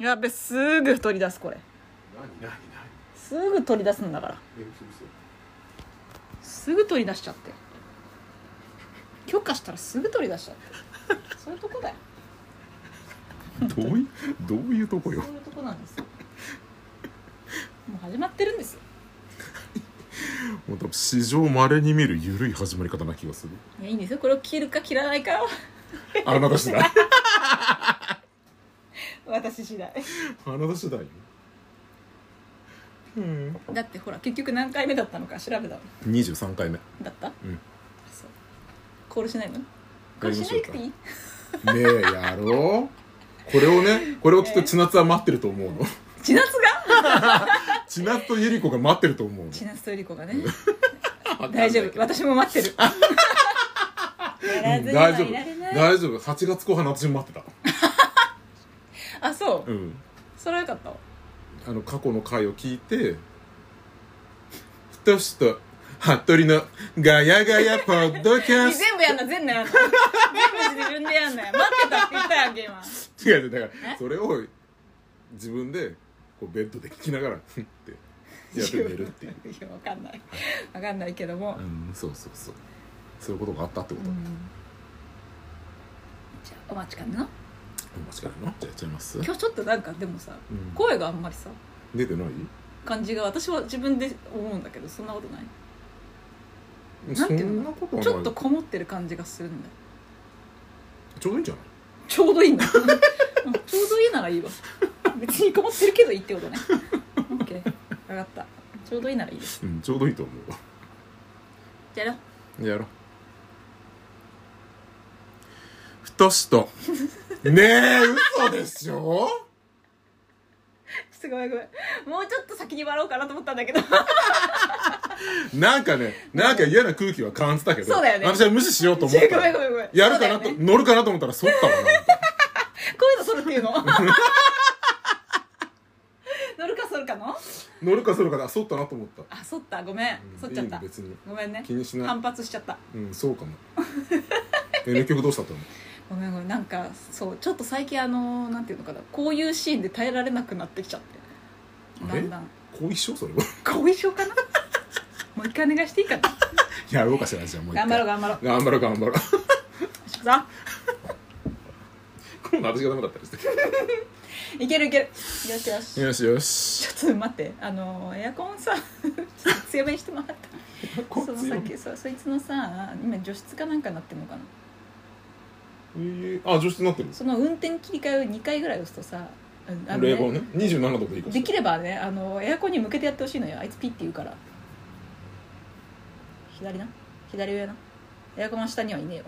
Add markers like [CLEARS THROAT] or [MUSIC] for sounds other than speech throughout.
やべすぐ取り出すこれ。何何何？すぐ取り出すんだから。すぐ取り出しちゃって。許可したらすぐ取り出しちゃって。そういうとこだよ。どういどういうとこよ？そういうとこなんですよ。もう始まってるんですよ。もう多分史上まれに見る緩い始まり方な気がする。いやいいんですよ。これを切るか切らないかは。あなた次第私次第。あなた次第？ようん。だってほら結局何回目だったのか調べたの。23回目。だった？うん。そう。コールしないの？コールしなくていい？ねえやろう。これをねこれをきっと千夏は待ってると思うの。千夏が？[LAUGHS] 千夏とゆり子が待ってると思うの。千夏とゆり子がね。大丈夫。私も待ってる。やらずには大丈夫いられない。大丈夫。8月後半の私も待って [LAUGHS] あそう。たうん。それはよかった。わあの過去の回を聞いてふとしと服部のガヤガヤポッドキャス全部やんな。全部やんな。全部自分でやんなよ。待ってたって言ったやんけ今。ト違う違うだからえ？それを自分でこうベッドで聞きながらふんってやって寝るっていう。[LAUGHS] いやわかんない。わかんないけども、うんそうそうそう。そういうことがあったってこと、うん。じゃあお待ちかねな間違いなじゃあやっちゃいます？今日ちょっとなんかでもさ、うん。声があんまりさ出てない？感じが私は自分で思うんだけどそんなことない。なんそていうのんなことはないちょっとこもってる感じがするんだよ。ちょうどいいんじゃない？ちょうどいいんだ。うんちょうどいいならいいわ。別にこもってるけどいいってことね。オッケー分かった。ちょうどいいならいいです。うんちょうどいいと思う。わじゃあやろう。やろう。ふとしと [LAUGHS] ねえ嘘でしょ？[LAUGHS] ちょっとごめんごめん。もうちょっと先に笑おうかなと思ったんだけど。[LAUGHS] なんかねなんか嫌な空気は感じたけどそうだよね。私は無視しようと思った。ごめんごめんごめん。やるかなと、ね。乗るかなと思ったら反ったわなこういうのそるっていうの？乗るかそるかの？乗るか反るかであ反ったなと思った。あそった。ごめん。そっちゃった。別に。ごめんね。気にしない。反発しちゃった。うんそうかも。え結局どうしたと思う？ごめんごめんなんかそうちょっと最近あのなんていうのかなこういうシーンで耐えられなくなってきちゃってだんだん後遺症？それは？後遺症かな？もう一回お願いしていいかな？[LAUGHS] やろうかしらじゃあもう一回。頑張ろう頑張ろう。頑張ろう頑張ろう。さ今度私がダメだったりしていけるいける。よしよし。よしよし。ちょっと待って。あのエアコンさ強めにしてもらった。そのさっきそそいつのさ今除湿かなんかなってんのかな？えー、あ除湿になってる。その運転切り替えを2回ぐらい押すとさあのね冷房ね。27度でいいか。できればねあのエアコンに向けてやってほしいのよ。あいつピッて言うから。左な？左上な？エアコンは下にはいねえわ。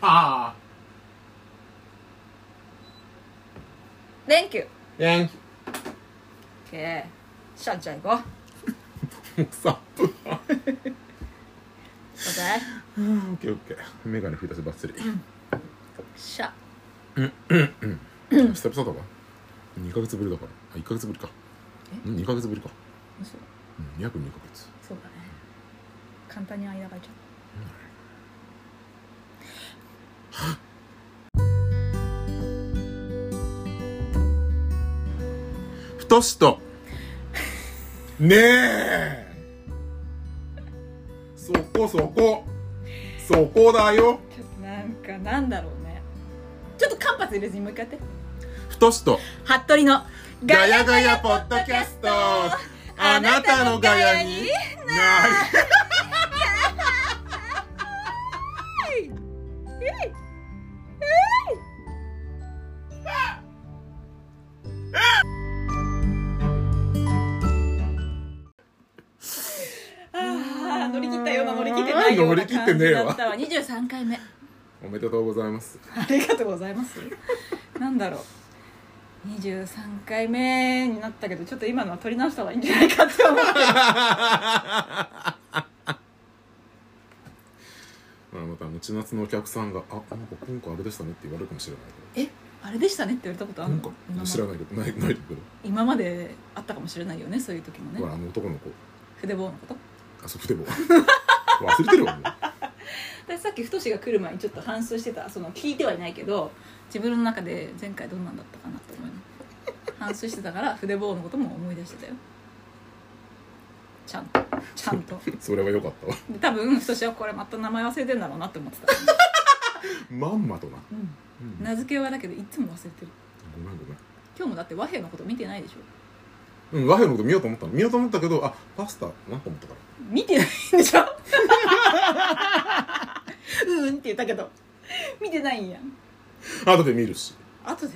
ああ Thank ン OK シャンちゃん行こう。もうさオッケオッケーオッケー。メガネ吹いたしバッチリーシャ久々だわ2ヶ月ぶりだから。あ1ヶ月ぶりか。え？うん2ヶ月ぶりか。嘘。うん約2ヶ月。そうだね。簡単に間が空いちゃっふとしと。ねえ。そこそこ。そこだよ。たちょっとなんかなんだろうねちょっと間髪入れずにもう一回やって。ふとしと。服部のガヤガヤポッドキャスト。あなたのガヤに。なり [LAUGHS] ああ乗り切ったよ。うな乗り切ってないよ。うな乗り切ってねえわ。感じだったわ。23回目おめでとうございます。ありがとうございます。なんだろう。23回目になったけどちょっと今のは取り直した方がいいんじゃないかって思う。まあまたあの千夏のお客さんが「あなんか今回あれでしたね」って言われるかもしれないえ？あれでしたねって言われたことあるの？今知らないけどないないけど今まであったかもしれないよねそういう時もね。ほらあの男の子。筆棒のこと？あそう筆も忘れてるわもう [LAUGHS] 私さっき太が来る前にちょっと反芻してたその聞いてはいないけど自分の中で前回どんなんだったかなと思い反芻してたから筆棒のことも思い出してたよ。ちゃん。とちゃんと。[LAUGHS] それは良かったわ。で多分太はこれまた名前忘れてんだろうなって思ってた、[LAUGHS] まんまとな、うん、うん。名付けはだけどいつも忘れてる。ごめんごめん。今日もだって和平のこと見てないでしょ。うん、和平のこと見ようと思ったの。見ようと思ったけどあパスタなと思ったから。見てないんでしょ [LAUGHS] うんって言ったけど。見てないんや。ん後で見るし。後で？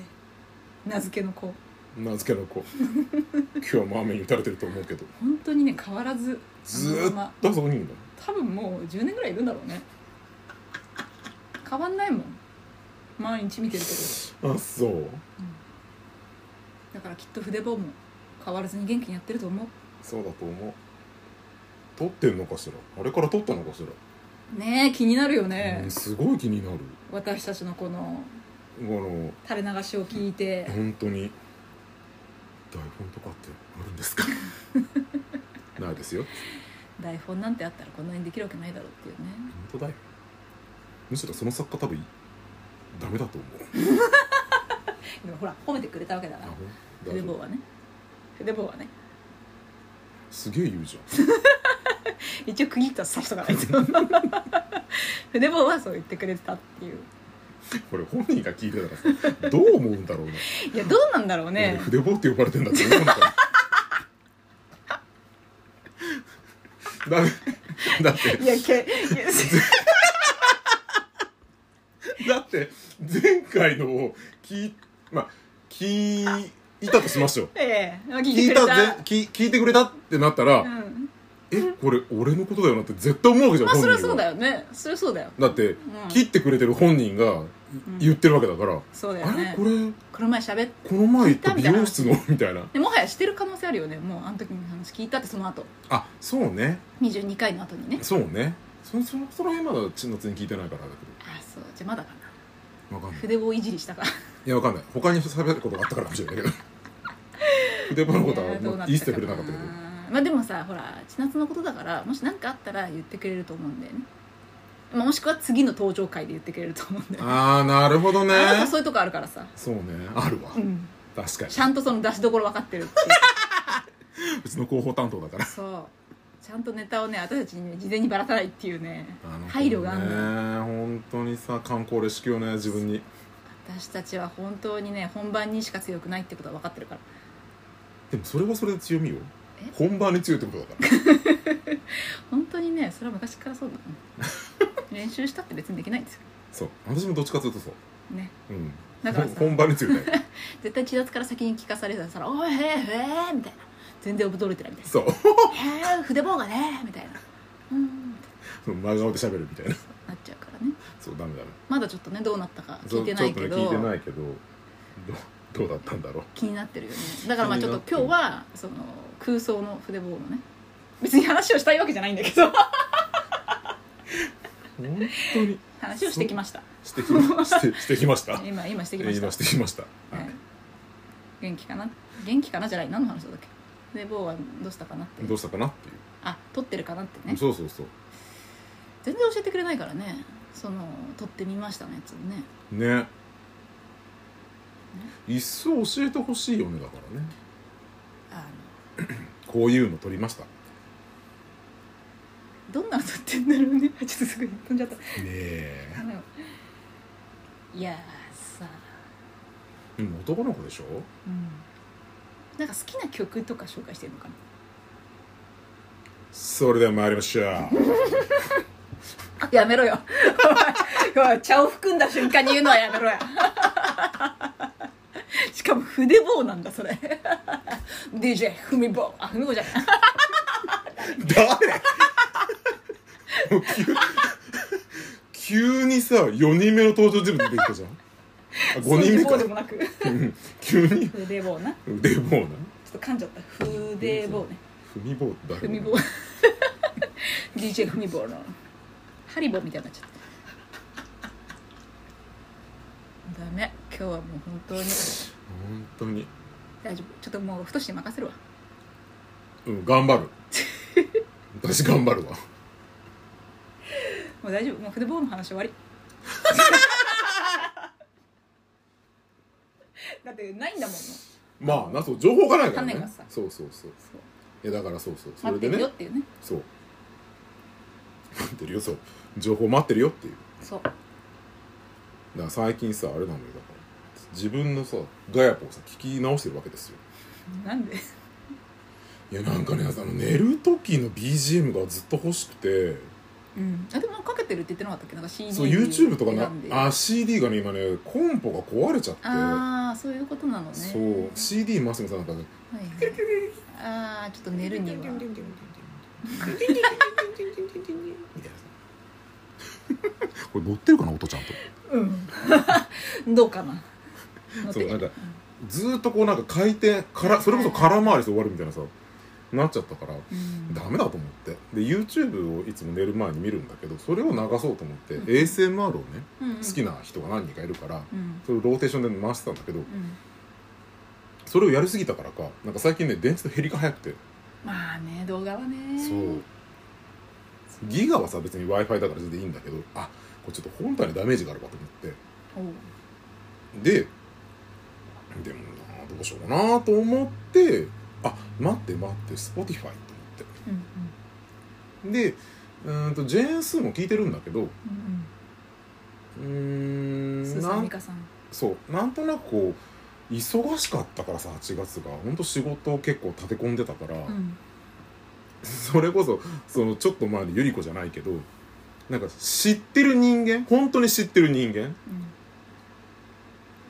名付けの子。名付けの子。[LAUGHS] 今日も雨に打たれてると思うけど。本当にね変わらずずーっとあそこにいるんだ多分もう10年ぐらいいるんだろうね。変わんないもん。毎日見てるけど。あそう？だからきっと筆棒も変わらずに元気にやってると思う。そうだと思う撮ってんのかしら？あれから撮ったのかしら、ねえ気になるよね。うん、すごい気になる。私たちのこのあの垂れ流しを聞いて。本当に台本とかってあるんですか？[LAUGHS] ないですよ。台本なんてあったらこんなにできるわけないだろうっていうね。本当だよ。むしろその作家多分ダメだと思う。[LAUGHS] でもほら褒めてくれたわけだから。あ大丈夫。筆棒はね。筆棒はね。すげえ言うじ [LAUGHS] [LAUGHS] 一応区切ったら刺しとかないと筆棒はそう言ってくれてたっていう。これ本人が聞いてたらさどう思うんだろうね。[LAUGHS] いやどうなんだろう俺ね筆棒って呼ばれてんだって思うのかなだだって。いやけいや [LAUGHS] だって前回のを聞いまあ聞いたとしましょう。ええ聞いてくれた。ぜ聞聞いてくれたってなったら、うんえこれ俺のことだよなって絶対思うわけじゃん、まあそ本人は。れはそうだよね。それはそうだよ。だって、ん。切ってくれてる本人が言ってるわけだから、そうだよあれ？ねこれ？この前喋っこの前行った美容室の？みたいな。でもはやしてる可能性あるよね。もうあの時の話聞いたってその後。あそうね。22回の後にね。そうね。そそその辺まだ血のつに聞いてないからだけあそう。じゃあまだかな。どわかんない。筆棒いじりしたか。らいやわかんない。他に喋ることがあったからかもしれないけど。[LAUGHS] 筆場のことはいやどうな言い捨てくれなかったけどまあでもさほら千夏のことだからもし何かあったら言ってくれると思うんだよね、まあ、もしくは次の登場回で言ってくれると思うんだよね。ああなるほどね。あなたそういうとこあるからさ、そうね。あるわ、うん、確かに。ちゃんとその出しどころ分かってるっていう。[LAUGHS] うちの広報担当だから。そう。ちゃんとネタをね私たちにね事前にばらさないっていうねあの配慮があるのね本当にさ観光レシピをね自分に。私たちは本当にね本番にしか強くないってことは分かってるから。でもそれはそれで強みよ。え本番に強いってことだから。[LAUGHS] 本当にねそれは昔からそうだ、う [LAUGHS] ん練習したって別にできないんですよ。そう。私もどっちかというとそう。ね。うん。だからさ。本番に強いね。[LAUGHS] 絶対千夏から先に聞かされたら「おいへえへえ」みたいな。全然驚いてないみたいそう。な「へえ筆棒がね」みたいな。うん。真顔で喋るみたいな。なっちゃうからね。そうダメダメ。まだちょっとねどうなったか聞いてないけど。ね聞いてないけどどどうだったんだろう。気になってるよね。だからまあちょっと今日はその空想の筆棒のね。別に話をしたいわけじゃないんだけど。本当に。話をしてきました。してきましてしてきました。[LAUGHS] 今今してきました。今してきました。はい、元気かな？元気かな？じゃない。何の話だっけ？筆棒はどうしたかなってどうしたかなっていう。あ撮ってるかなってね。そうそうそう。全然教えてくれないからね。その撮ってみましたのやつをね。ね。一層教えてほしいよねだからね。あ [CLEARS THROAT] こういうの撮りました。どんなの撮ってんだろうね。[LAUGHS] ちょっとすぐ飛んじゃった。え。あのいやーさでも男の子でしょ？うん。なんか好きな曲とか紹介してるのかな？それでは参りましょう。[LAUGHS] やめろよ。[LAUGHS] 茶を含んだ瞬間に言うのはやめろや。しかも筆棒なんだそれ DJ ふみ棒あふみ棒じゃ。ない誰？もう急急にさ4人目の登場人物出てきたじゃん。あ5人目か。そでもなく。う [LAUGHS] ん急に筆棒な。ちょ腕棒な。っと噛んじゃった。筆棒ね。踏み棒って誰ふみ棒 DJ ふみ棒 [LAUGHS] の。ハリボーみたいになっちゃった。ダメ。今日はもう本当に。本当に大丈夫。ちょっともう太しに任せるわ。うん頑張る。[LAUGHS] 私頑張るわ。もう大丈夫。もう筆棒の話終わり。[LAUGHS] だってないんだもん。まあなそう情報がないからね。種がさ。そうそうそう。いやだからそうそう。そ待ってるれでね。よっていうね。そう。待ってるよそう。情報待ってるよっていう。そう。だから最近さあれなのよ。だから自分のさガヤポをさ聞き直してるわけですよ。なんで？いやなんかねあの寝る時の BGM がずっと欲しくて。うん。あでもかけてるって言ってなかったっけ？なんか CD そう YouTube とかなあ CD がね今ねコンポが壊れちゃって。ああそういうことなのね。そう CD マスミさんなんかねはいはい。ああちょっと寝るにはこれ乗ってるかな音ちゃんとうんどうかなそうなんかずーっとこうなんか回転からそれこそ空回りで終わるみたいなさなっちゃったからうん。ダメだと思って。で YouTube をいつも寝る前に見るんだけどそれを流そうと思って、うん。ASMR をねうん好きな人が何人かいるからうん。それをローテーションで回してたんだけどうん。それをやりすぎたからかなんか最近ね電池の減りが早くて。まあね動画はね。そう。ギガはさ別に w i f i だから全然いいんだけどあこれちょっと本体にダメージがあるわと思って。ででもなどうしようかなと思ってあ待って待って Spotify と思って。うんでうーんとジェーン・スーも聞いてるんだけどううん。ーうんんスーなんさん美香さん。そうなんとなくこう忙しかったからさ8月が。本当仕事を結構立て込んでたから、うん。それこそそのちょっと前のゆり子じゃないけどなんか知ってる人間本当に知ってる人間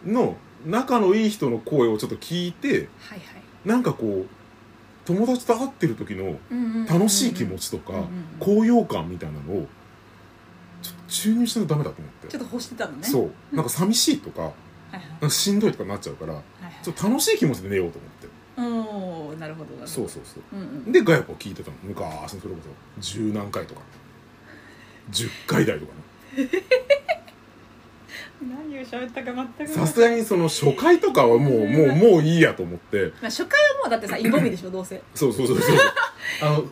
うん。の仲のいい人の声をちょっと聞いてはいはい。なんかこう友達と会ってる時の楽しい気持ちとか高揚感みたいなのをちょっと注入しないとダメだと思って。ちょっと欲してたのね。そう。なんか寂しいとかなんかしんどいとかなっちゃうからはいはい。ちょっと楽しい気持ちで寝ようと思って。おおなるほどなるほど。そうそうそう。うんうん。でガヤポ聞いてたの。昔のそれこそ十何回とか。10回台とかね [LAUGHS] 何を喋ったか全くさすがにその初回とかはもうもうもういいやと思って。まあ初回はもうだってさイボミでしょどうせ。そうそうそうそう。[LAUGHS] あの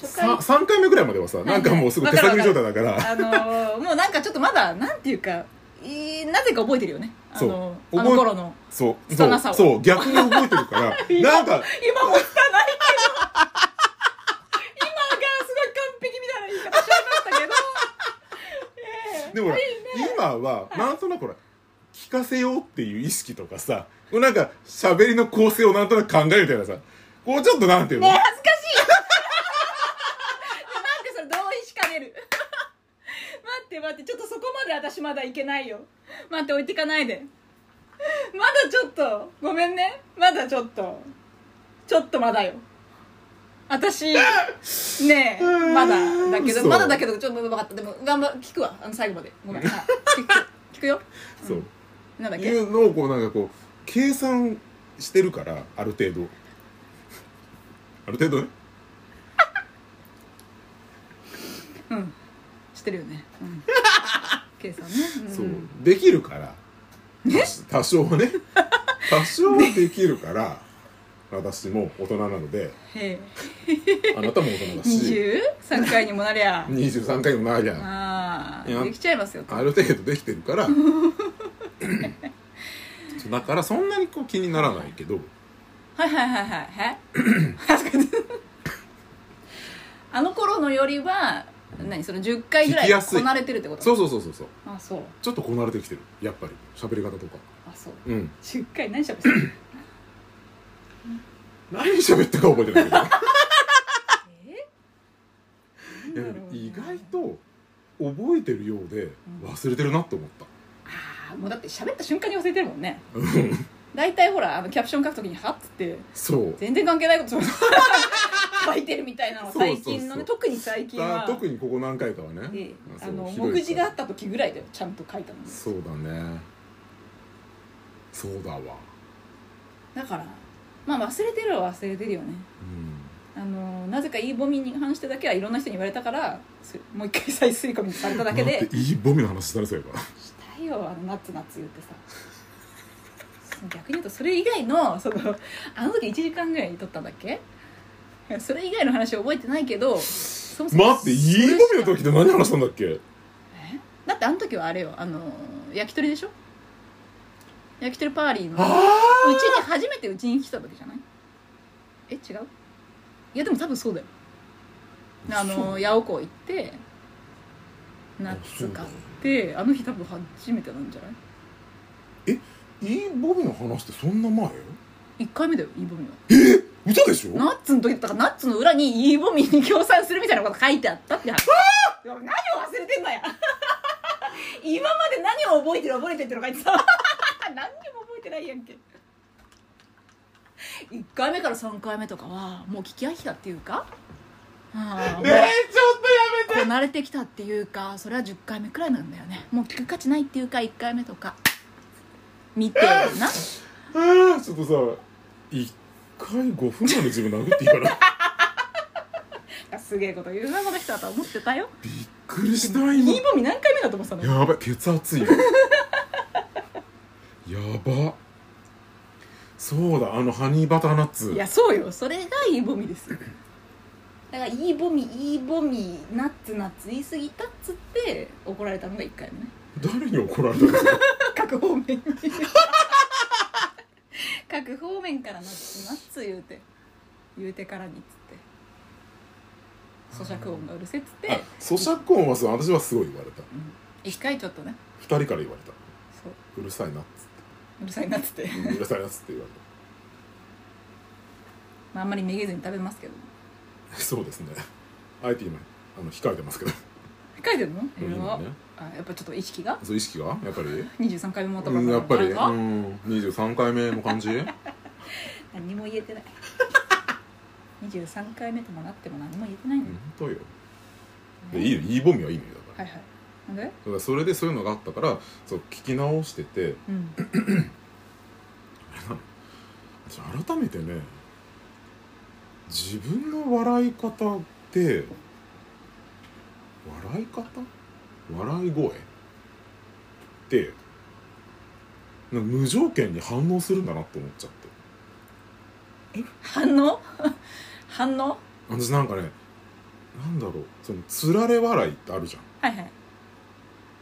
初回さ3回目ぐらいまではさなんかもうすぐ手探り状態だから。あのー、もうなんかちょっとまだなんていうかいいなぜか覚えてるよね。あそう。の覚えあの頃のそう。そう拙さを。そう逆に覚えてるから。[LAUGHS] なんか今も拙いけど今がすごい完璧みたいな言い方しちゃいましたけどええでもほら今はなんとなくほら聞かせようっていう意識とかさなんか喋りの構成をなんとなく考えるみたいなさこうちょっとなんていうの？ねえ恥ずかしい。なんでそれ同意しかねる？待って [LAUGHS] 待ってちょっとそこまで私まだいけないよ。待って置いてかないで。まだちょっと。ごめんね。まだちょっと。ちょっとまだよ私ねえまだだけそう。どまだだけどちょっと分かった。でも頑張聞くわ。あの最後まで。ごめん。[LAUGHS] あ聞く聞くよ。そう。なんだっけ？いうのをこうなんかこう計算してるからある程度。ある程度ね？[LAUGHS] うん。知ってるよね、うん、[LAUGHS] 計算ね、ん。そう。できるから。多少はね。多少はできるから私も大人なのでへあなたも大人だえし23回にもなりゃ。23回もないじゃんいやああできちゃいますよある程度できてるから。[LAUGHS] だからそんなにこう気にならないけど。はいはいはいはいはい。[COUGHS] あの頃のよりは何その10回ぐらい聞きやすい。こなれてるってこと？そうそうそうそうそう。あそう。ちょっとこなれてきてる。やっぱり。喋り方とか。あそう。うん。10回何しゃべってる何喋ったか覚えてないけど。え？[LAUGHS] いや意外と覚えてるようで忘れてるなって思った。ああもうだって喋った瞬間に忘れてるもんね。大体ほらあのキャプション書くときに「はっ?」つって。そう。全然関係ないこと [LAUGHS] 書いてるみたいなの最近のねそうそうそう。特に最近は。あ特にここ何回かはね。ええそうあの目次があった時ぐらいでちゃんと書いたのそうだね。そうだわ。だからまあ忘れてるは忘れてるよね。うんあのなぜかいいボミに関してだけはいろんな人に言われたからすもう一回再吸い込みされただけで。待っていいボミの話したねそういえばしたよあのナッツナッツ言ってさ。逆に言うとそれ以外のそのあの時1時間ぐらい撮ったんだっけ？それ以外の話は覚えてないけどそもそも待っていいボミの時って何話したんだっけ？え？だってあの時はあれよあの焼き鳥でしょ？焼き鳥パーリーの。あうちに初めてうちに来た時じゃない？え違う？いやでも多分そうだよ。あの八百子行ってナッツ買ってあの日多分初めてなんじゃない？いいボビの話ってそんな前？1回目だよイーボミは。歌でしょ？ナッツの時だった。からナッツの裏にイーボミに協賛するみたいなこと書いてあったって話。何を忘れてんだよ。[LAUGHS] 今まで何を覚えてる覚えてるっての書いてた。[LAUGHS] 何にも覚えてないやんけ1回目から3回目とかはもう聞き飽きたっていうかああ。もうねえちょっとやめて。これてきたっていうかそれは10回目くらいなんだよね。もう聞く価値ないっていうか1回目とか。見てな。あーちょっとさ一回5分間で自分殴っていいかな。すげえこと言うなこの人だと思ってたよ。びっくりしたイ今ーボミ何回目だと思ってたの？やばい血圧いよやばそうだあのハニーバターナッツ。いやそうよ。それがイーボミですよ。だからイーボミイーボミナッツナッツ言い過ぎたっつって怒られたのが1回目ね。誰に怒られたんですか各方面に。[LAUGHS] 各方面からナッツナッツ言うて。言うてからにっつって。咀嚼音がうるせっつって。あ咀嚼音はそう私はすごい言われた。一回ちょっとね。二人から言われた。そう。うるさいなっつっうるさいなっつって、てうんうるさいなっつって言われまあ、あんまりめげずに食べますけど。たそうですね。あえて今あの控えてますけど。書いてるの？今ねあやっぱちょっと意識が？そう意識が？やっぱり？[LAUGHS] 23回目もとかうんやっぱり。な。うんん23回目の感じ？[LAUGHS] 何も言えてない。23回目ともなっても何も言えてないのよ、本当よ。でいいよいいボミはいいのよだから。はいはいだからそれでそういうのがあったからそう聞き直しててうん。私改めてね自分の笑い方って笑い方？笑い声？って無条件に反応するんだなって思っちゃって。反応？[LAUGHS] 反応？私なんかねなんだろうそのつられ笑いってあるじゃん。はいはい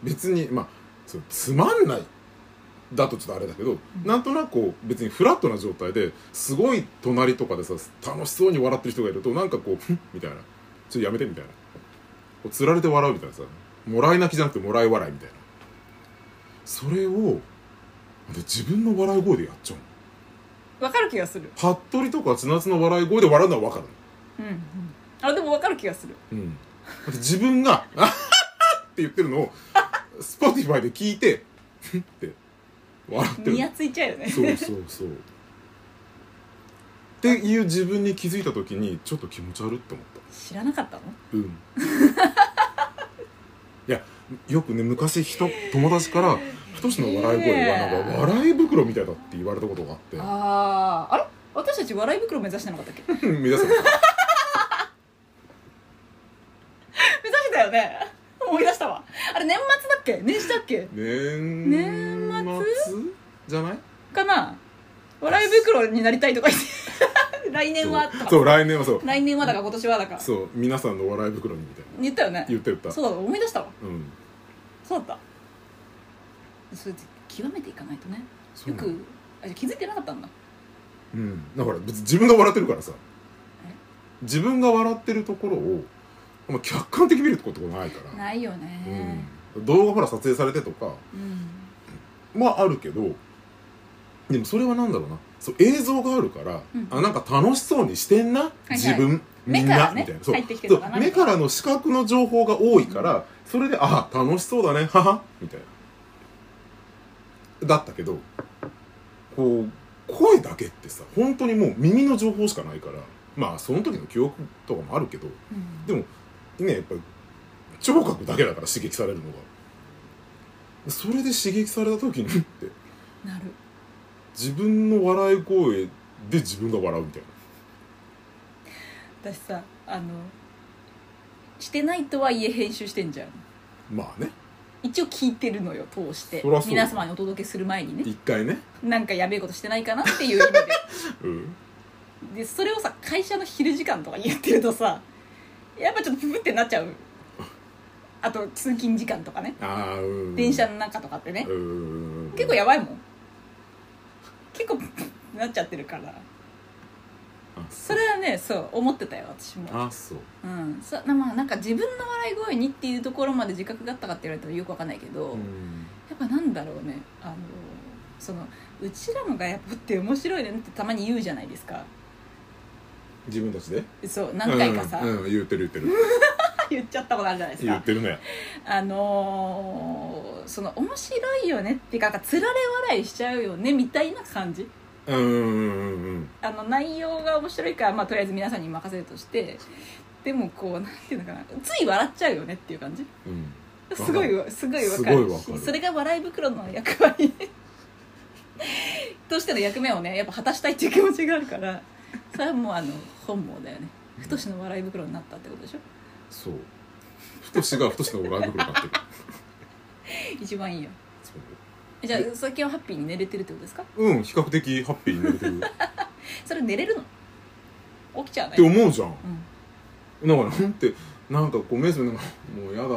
別にまあそのつまんないだとちょっとあれだけど、なんとなくこう別にフラットな状態ですごい隣とかでさ楽しそうに笑ってる人がいるとなんかこう「ふん」みたいな「ちょっとやめて」みたいな。こうつられて笑うみたいなさもらい泣きじゃなくてもらい笑いみたいな。それをで自分の笑い声でやっちゃうわかる気がする。の服部とか千夏の笑い声で笑うのは分かるうんうん。あでもわかる気がする。のうん。自分が「あははって言ってるのを Spotify で聞いて「ふん」って笑ってる。ニヤついちゃうよね。そうそうそう。っていう自分に気づいた時にちょっと気持ち悪って思った。知らなかったの？うん。[LAUGHS] いやよくね昔人友達から「太の笑い声はなんか笑い袋みたいだ」って言われたことがあって。あああれ？私たち笑い袋目指してなかったっけ？目 [LAUGHS] 目指すの [LAUGHS] 指してたよね思い出したわ。あれ年末だっけ？年始だっけ？年年末？じゃないかな？笑い袋になりたいとか言って。[LAUGHS] 来年はとかそう来年はそう。[LAUGHS] 来年はだか今年はだか。そう皆さんの笑い袋にみたいな。言ったよね。言って言った。そうだ思い出したわ。うん。そうだった。それ極めていかないとね。よくあ気づいてなかったんだ。うん。だから別に自分が笑ってるからさ。え？自分が笑ってるところをまあ客観的に見るってことがないから。ないよね。うん、動画ほら撮影されてとか。うん。まああるけどでもそれはなんだろうな。そう映像があるから、うん。あなんか楽しそうにしてんな、い自分みんな、ねみたいな。そう。そう。目からの視覚の情報が多いから、それであ楽しそうだね。はは。みたいな。だったけどこう声だけってさ本当にもう耳の情報しかないからまあその時の記憶とかもあるけどうん。でもねやっぱ聴覚だけだから刺激されるのが。それで刺激された時に [LAUGHS] って。なる。自分の笑い声で自分が笑うみたい私さあのしてないとはいえ編集してんじゃん。なまあね。一応聞いてるのよ通して。そらそう。皆様にお届けする前にね。一回ね。なんかやべえことしてないかなっていう意味 [LAUGHS] うん。ででそれをさ会社の昼時間とか言ってるとさやっぱちょっとププってなっちゃう。あと通勤時間とかね。ああうん。電車の中とかってね。うん結構やばいもん。結構プってなっちゃってるから。あそれはねそう思ってたよ私も。あそう。うん。そなまあなんか自分の笑い声にっていうところまで自覚があったかって言われたらよくわかんないけど、うん。やっぱなんだろうね。あのそのうちらのガヤポって面白いねってたまに言うじゃないですか自分たちで？そう何回かさ、うんうん言ってる言ってる。[LAUGHS] 言っちゃったことあるじゃないですか。言ってるね。あのーその面白いよねっていうかつられ笑いしちゃうよねみたいな感じ？うんうんうんうん。あの内容が面白いから、まあ、とりあえず皆さんに任せるとして。でもこうなんていうのかな。つい笑っちゃうよねっていう感じ？うん。すごいわすごいわかるしそれが笑い袋の役割。[LAUGHS] としての役目をねやっぱ果たしたいっていう気持ちがあるからそれはもうあの本望だよね。太しの笑い袋になったってことでしょ？そう。太しが太しの笑い袋買ってる。[LAUGHS] 一番いいよ。そう。えじゃあ最近はハッピーに寝れてるってことですか？うん比較的ハッピーに寝れてる。っ [LAUGHS] それ寝れるの？起きちゃうねて思うじゃん。うん。だからなんてなんかこう目覚めなんかもうやだ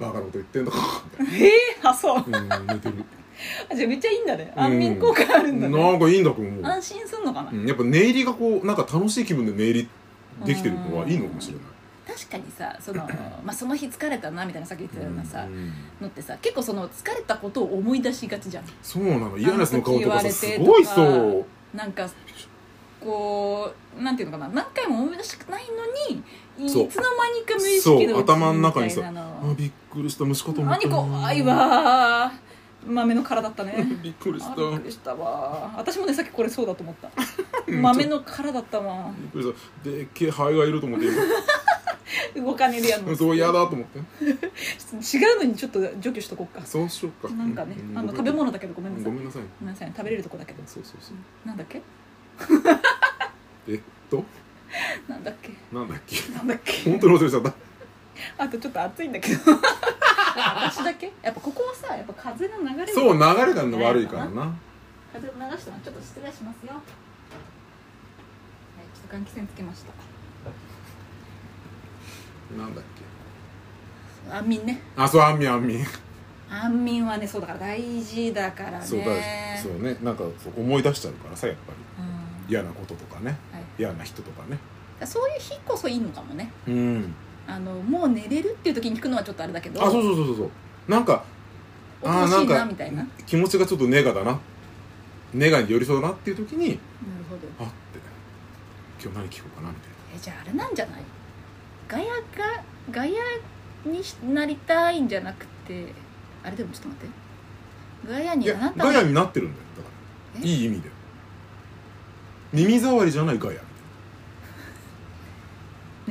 バカなこと言ってんだ。か [LAUGHS] ええあそう。なうん寝てる [LAUGHS] あじゃあめっちゃいいんだね。安眠効果あるんだね、なんかいいんだと思う安心すんのかな、うん。やっぱ寝入りがこうなんか楽しい気分で寝入りできてるのはいいのかもしれない。確かにさその, [COUGHS] まあ、その日疲れたなみたいなさっき言ってたようなさ、うんのってさ結構その疲れたことを思い出しがちじゃん。そうなの嫌なやつの顔とかさ時言われてとかすごいそう。なんかこうなんていうのかな？何回も思い出したくないのにいつそう。の間にか無意そう識で落ちる頭の中にさあのびっくりした虫かと思った何怖いわ豆の殻だったね。[LAUGHS] びっくりした。あびっくりしたわ。私もねさっきこれそうだと思った。うん豆の殻だったわ。びっくりした。でっけえハエがいると思って。[LAUGHS] 動かねえでやるの。今そう嫌だと思って。違うのにちょっと除去しとこっか。そうしようか。なんかねうあの食べ物だけどごめんなさい。ごめんなさい。ごめんなさい。食べれるとこだけど。そうそうそう。なんだっけ？えっと？なんだっけ？なんだっけ？なんだっけ？本当に忘れちゃった。あとちょっと暑いんだけど私だけ？やっぱここはさやっぱ風の流れがそう流れが悪いからな。風を流したのちょっと失礼しますよ。はいちょっと換気扇つけました。なんだっけ？安眠ね。あそう安眠安眠。安眠はねそうだから大事だからね。そうだそうね。なんかそう思い出しちゃうからさやっぱり。うん。嫌なこととかね。はい。嫌な人とかね。そういう日こそいいのかもね。うんあのもう寝れるっていう時に聞くのはちょっとあれだけどあそうそうそうそう。そうなんかおかしいあーなんかなみたいな。なる気持ちがちょっとネガだな。ネガに寄り添うなっていう時にほど。あって今日何聞こうかなみたいえじゃああれなんじゃない？ガヤがガヤにしなりたいんじゃなくてあれでもちょっと待って。ガヤにないやガヤになってるんだよだから。え？いい意味で。耳障りじゃないガヤ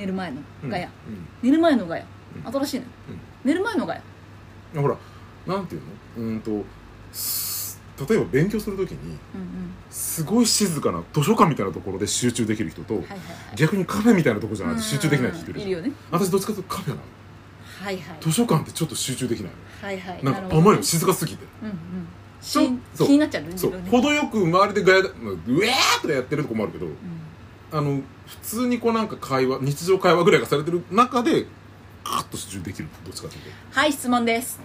寝る前のガヤ、うん。寝る前のガヤ。うん。新しいね、うん。寝る前のガヤ。うんほらなんていうの？うーんとす例えば勉強するときにすごい静かな図書館みたいなところで集中できる人と逆にカフェみたいなところじゃないと集中できない人いるいるよね。私どっちかというとカフェなの。はいはい。図書館ってちょっと集中できないはいはい。のなんかあまり静かすぎて。うんうん。ちょ気になっちゃうね自そう程よく周りでガヤがまあうえーとかやってるとこもあるけどうん。あの普通にこうなんか会話日常会話ぐらいがされてる中でカッと集中できるどっちかというはい質問です。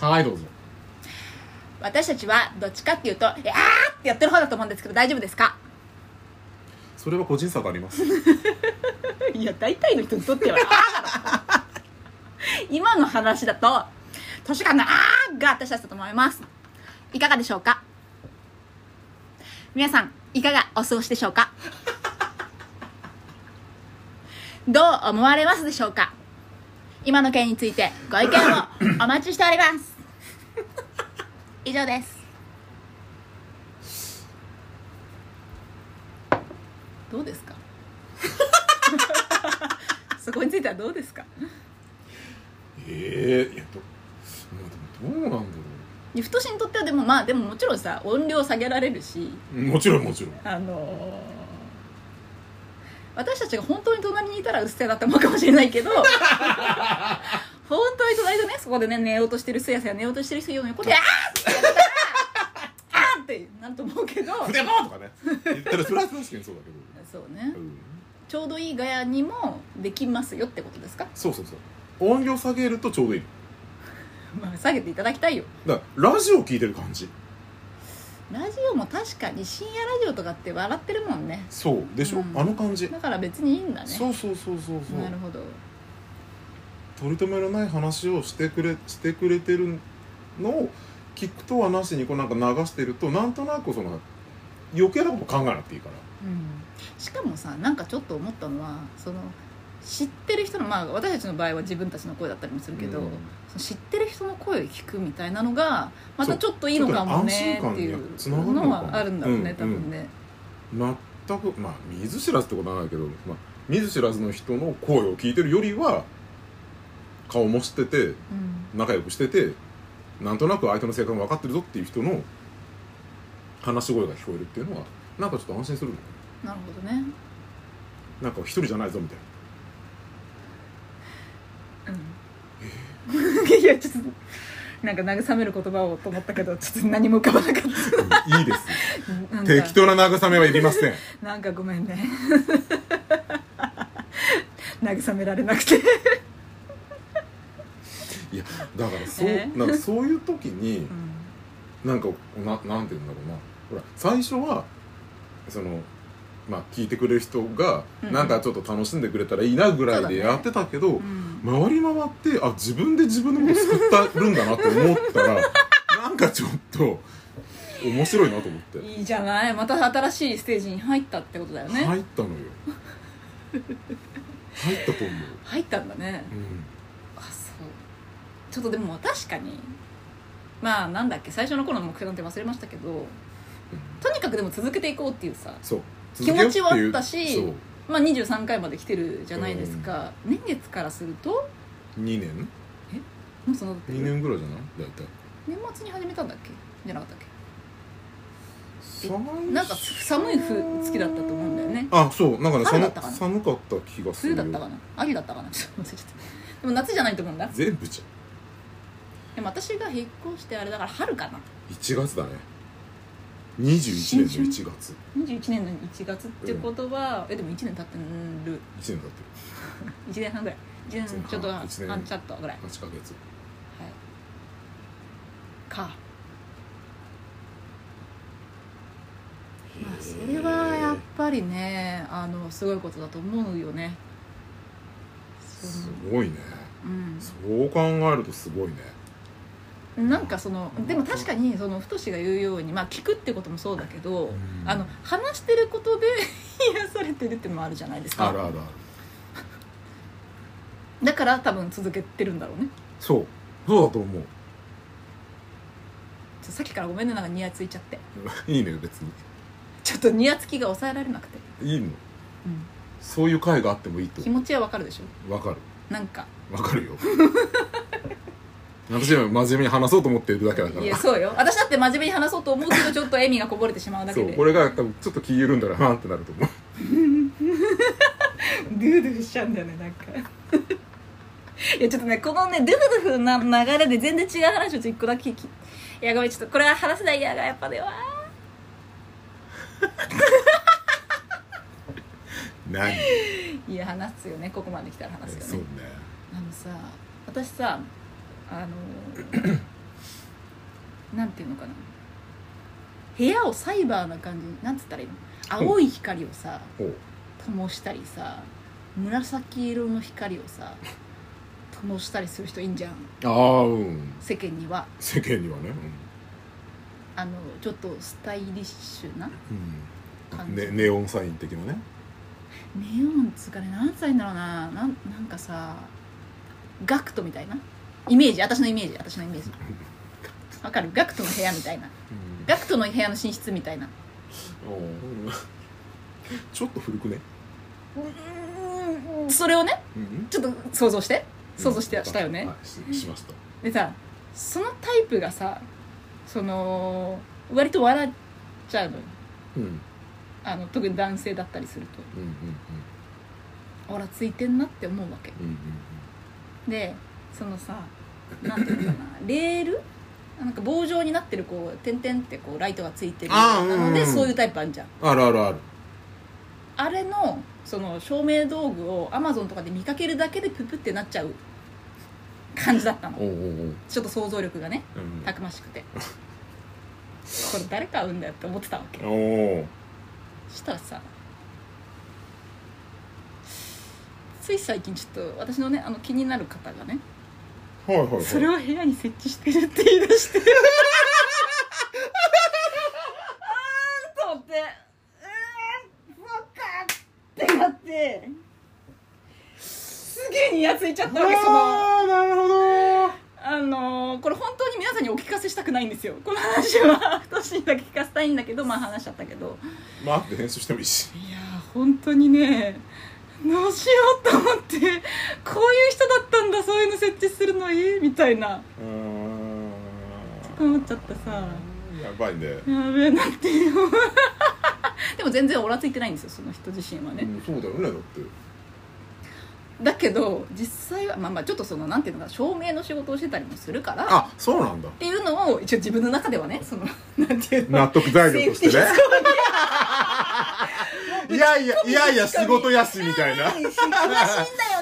とはいどうぞ。私たちはどっちかっていうと「あー!」ってやってる方だと思うんですけど大丈夫ですか？それは個人差があります。[LAUGHS] いや大体の人にとっては。あーだろ今の話だと図書館の「あー」が私たちだと思います。いかがでしょうか？皆さんいかがお過ごしでしょうか？[LAUGHS] どう思われますでしょうか？今の件についてご意見をお待ちしております。[LAUGHS] 以上です。どうですか？[LAUGHS] そこについてはどうですか？ええいやど,、まあ、でもどうなんだろう。太しにとってはでもまあでももちろんさ音量下げられるしうもちろんもちろん。あのー私たちが本当に隣にいたらうっせえだって思うかもしれないけど [LAUGHS] 本当に隣でねそこでね寝ようとしてるすやすや寝ようとしてる人の横で「[LAUGHS] あー!」ってやったら「あー!」ってなると思うけど筆もとかね。言ったらそれは確かにそうだけど、そうね。うん、ちょうどいいガヤにもできますよってことですか、そうそうそう。音量下げるとちょうどいいまあ、下げていただきたいよ。だからラジオ聞いてる感じ。ラジオも確かに深夜ラジオとかって笑ってるもんね。そうでしょ、うん。あの感じ、だから別にいいんだね。そうそうそうそうそう。なるほど。取り留めのない話をしてくれしてくれてるのを聞くとはなしにこうなんか流してるとなんとなくその余計なこと考えなくていいから。うん。しかもさなんかちょっと思ったのはその知ってる人のまあ私たちの場合は自分たちの声だったりもするけど、うん知ってる人の声を聞くみたいなのがまたちょっといいのかもねっていうのかも。のはあるんだろうね、うん多分ね、全くまあ見ず知らずってことはないけど、まあ、見ず知らずの人の声を聞いてるよりは顔も知っててうん。仲良くしててなんとなく相手の性格も分かってるぞっていう人の話し声が聞こえるっていうのはなんかちょっと安心するのな。るほどね。なんか一人じゃないぞみたいうん [LAUGHS] いやちょっとなんか慰める言葉をと思ったけどちょっと何も浮かばなかっないいですた [LAUGHS] なん適か当な慰めはいりません。[LAUGHS] なんかごめんね。慰められなくて。いやだからそうえ？なんかそういう時にうん。なんかななんて言うんだろうな。ほら最初はそのまあ聞いてくれる人がうん。なんかちょっと楽しんでくれたらいいなぐらいでやってたけど、うん回り回ってあ自分で自分のこと救ったるんだなって思ったら [LAUGHS] なんかちょっと面白いなと思って。いいじゃない。また新しいステージに入ったってことだよね、入ったのよ。[LAUGHS] 入ったと思う、入ったんだね。うん、あそう。ちょっとでも確かにまあなんだっけ最初の頃の目標なんて忘れましたけどとにかくでも続けていこうっていうさそう。気持ちはあったしそうまあ23回まで来てるじゃないですか、年月からすると？2年？もうその2年ぐらいじゃない？大体。年末に始めたんだっけ？じゃなかったっけ？なんか寒い冬好きだったと思うんだよね。あそう。なんかね寒かな？寒かった気がする。冬だったかな？秋だったかな？ちょっと忘れちゃった。でも夏じゃないと思うんだ。全部じでも私が引っ越してあれだから春かな。ゃん1月だね21年の1月。21年の1月ってことは、えでも1年経ってる。1年経ってる。1年半ぐらい。1年ちょっと半ちょっとぐらい。はい。8ヶ月かまあそれはやっぱりねあのすごいことだと思うよね。そすのごいね。そう考えるとすごいね。うんなんかそのでも確かにその太が言うようにまあ聞くってこともそうだけど、ん。あの話してることで [LAUGHS] 癒されてるっていうのもあるじゃないですか。あるあるある。だから多分続けてるんだろうね。そう。そうだと思う。ちょさっきからごめんねなんかニヤついちゃって。[LAUGHS] いいね別に。ちょっとニヤつきが抑えられなくて、いいの？うん、そういう回があってもいいと気持ちはわかるでしょ？わかる。なんか。わかるよ [LAUGHS] 私は真面目に話そうと思ってるだけだから。いやそうよ。私だって真面目に話そうと思うけどちょっと笑みがこぼれてしまうだけで。そうこれが多分ちょっと気緩んだらなってなると思う。ドゥドゥしちゃうんだよねなんか。いやちょっとねこのねドゥドゥフな流れで全然違う話をちょっと一個だけ聞き。いやごめんちょっとこれは話せないやがやっぱでは。何？いや話すよね。ここまで来たら話すそうねよね。あのさ私さあのなんていうのかな。部屋をサイバーな感じなんつったらいいの？青い光をさ灯したりさ紫色の光をさ灯したりする人いいんじゃん。ああうん。世間には。世間にはねあのちょっとスタイリッシュなうん、うん、感じ。ねネオンサイン的なね。ネオンっつうかね何歳だろうな。なんなんかさガクトみたいなイメージ私のイメージ私のイメージ。わかる？ガクトの部屋みたいな。うん。ガクトの部屋の寝室みたいな。ちょっと古くね？それをねうん。ちょっと想像して。想像してうんしたよね、はいししました。でさそのタイプがさその割と笑っちゃうのよ。うん。うんあの特に男性だったりすると。うんうんオラついてんなって思うわけ。うんうん。でそのさなんていうのかなレール？なんか棒状になってるこう点々ってこうライトがついてるあーなのでうんうんそういうタイプあるじゃん。あるあるある。あれのその照明道具をアマゾンとかで見かけるだけでププってなっちゃう。感じだったの。おうおうおう。ちょっと想像力がねうん。たくましくて。これ誰買うんだよって思ってたわけ。おおそしたらさつい最近ちょっと私のねあの気になる方がねはいはいはい。それを部屋に設置してるって言い出して。うーんと思って。うーんそっかってなって。すげえにやついちゃったわけその。ああなるほど。あのーこれ本当に皆さんにお聞かせしたくないんですよ。この話はトシにだけ聞かせたいんだけどまあ話しちゃったけど。まあ後で編集してもいいし。いやー本当にねどうしようと思ってこういう人だったんだそういうの設置するのいいみたいな。うーん。思っちゃってさ。やばいね。やべえなっていう。[LAUGHS] でも全然オラついてないんですよその人自身はね、うんそうだよねだって。だけど実際はまあまあちょっとそのなんていうのかな照明の仕事をしてたりもするからっあそうなんだ。ていうのを一応自分の中ではねその [LAUGHS] なんていうの納得材料としてね [LAUGHS] いやいや [LAUGHS] いやいや仕事やしみたいな。詳しいんだよ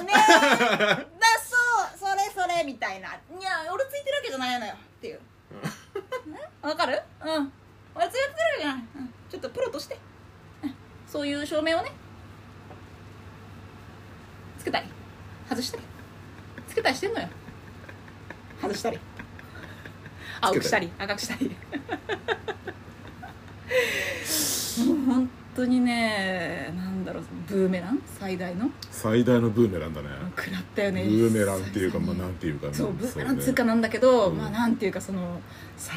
ね。[LAUGHS] だそうそれそれみたいな。いや俺ついてるわけじゃないのよっていう。ねわかる？うん。俺ついてるわけじゃない、うん、ちょっとプロとして、うん。そういう照明をね。つけたり。外したり。つけたりしてんのよ。外したり。青くしたり赤くしたり。[LAUGHS] もう本当にねなんだろうブーメラン？最大の？最大のブーメランだね。食らったよね。ブーメランっていうかまあなんていうかね。そうブーメランね。つうかなんだけど、うん。まあなんていうかそのさ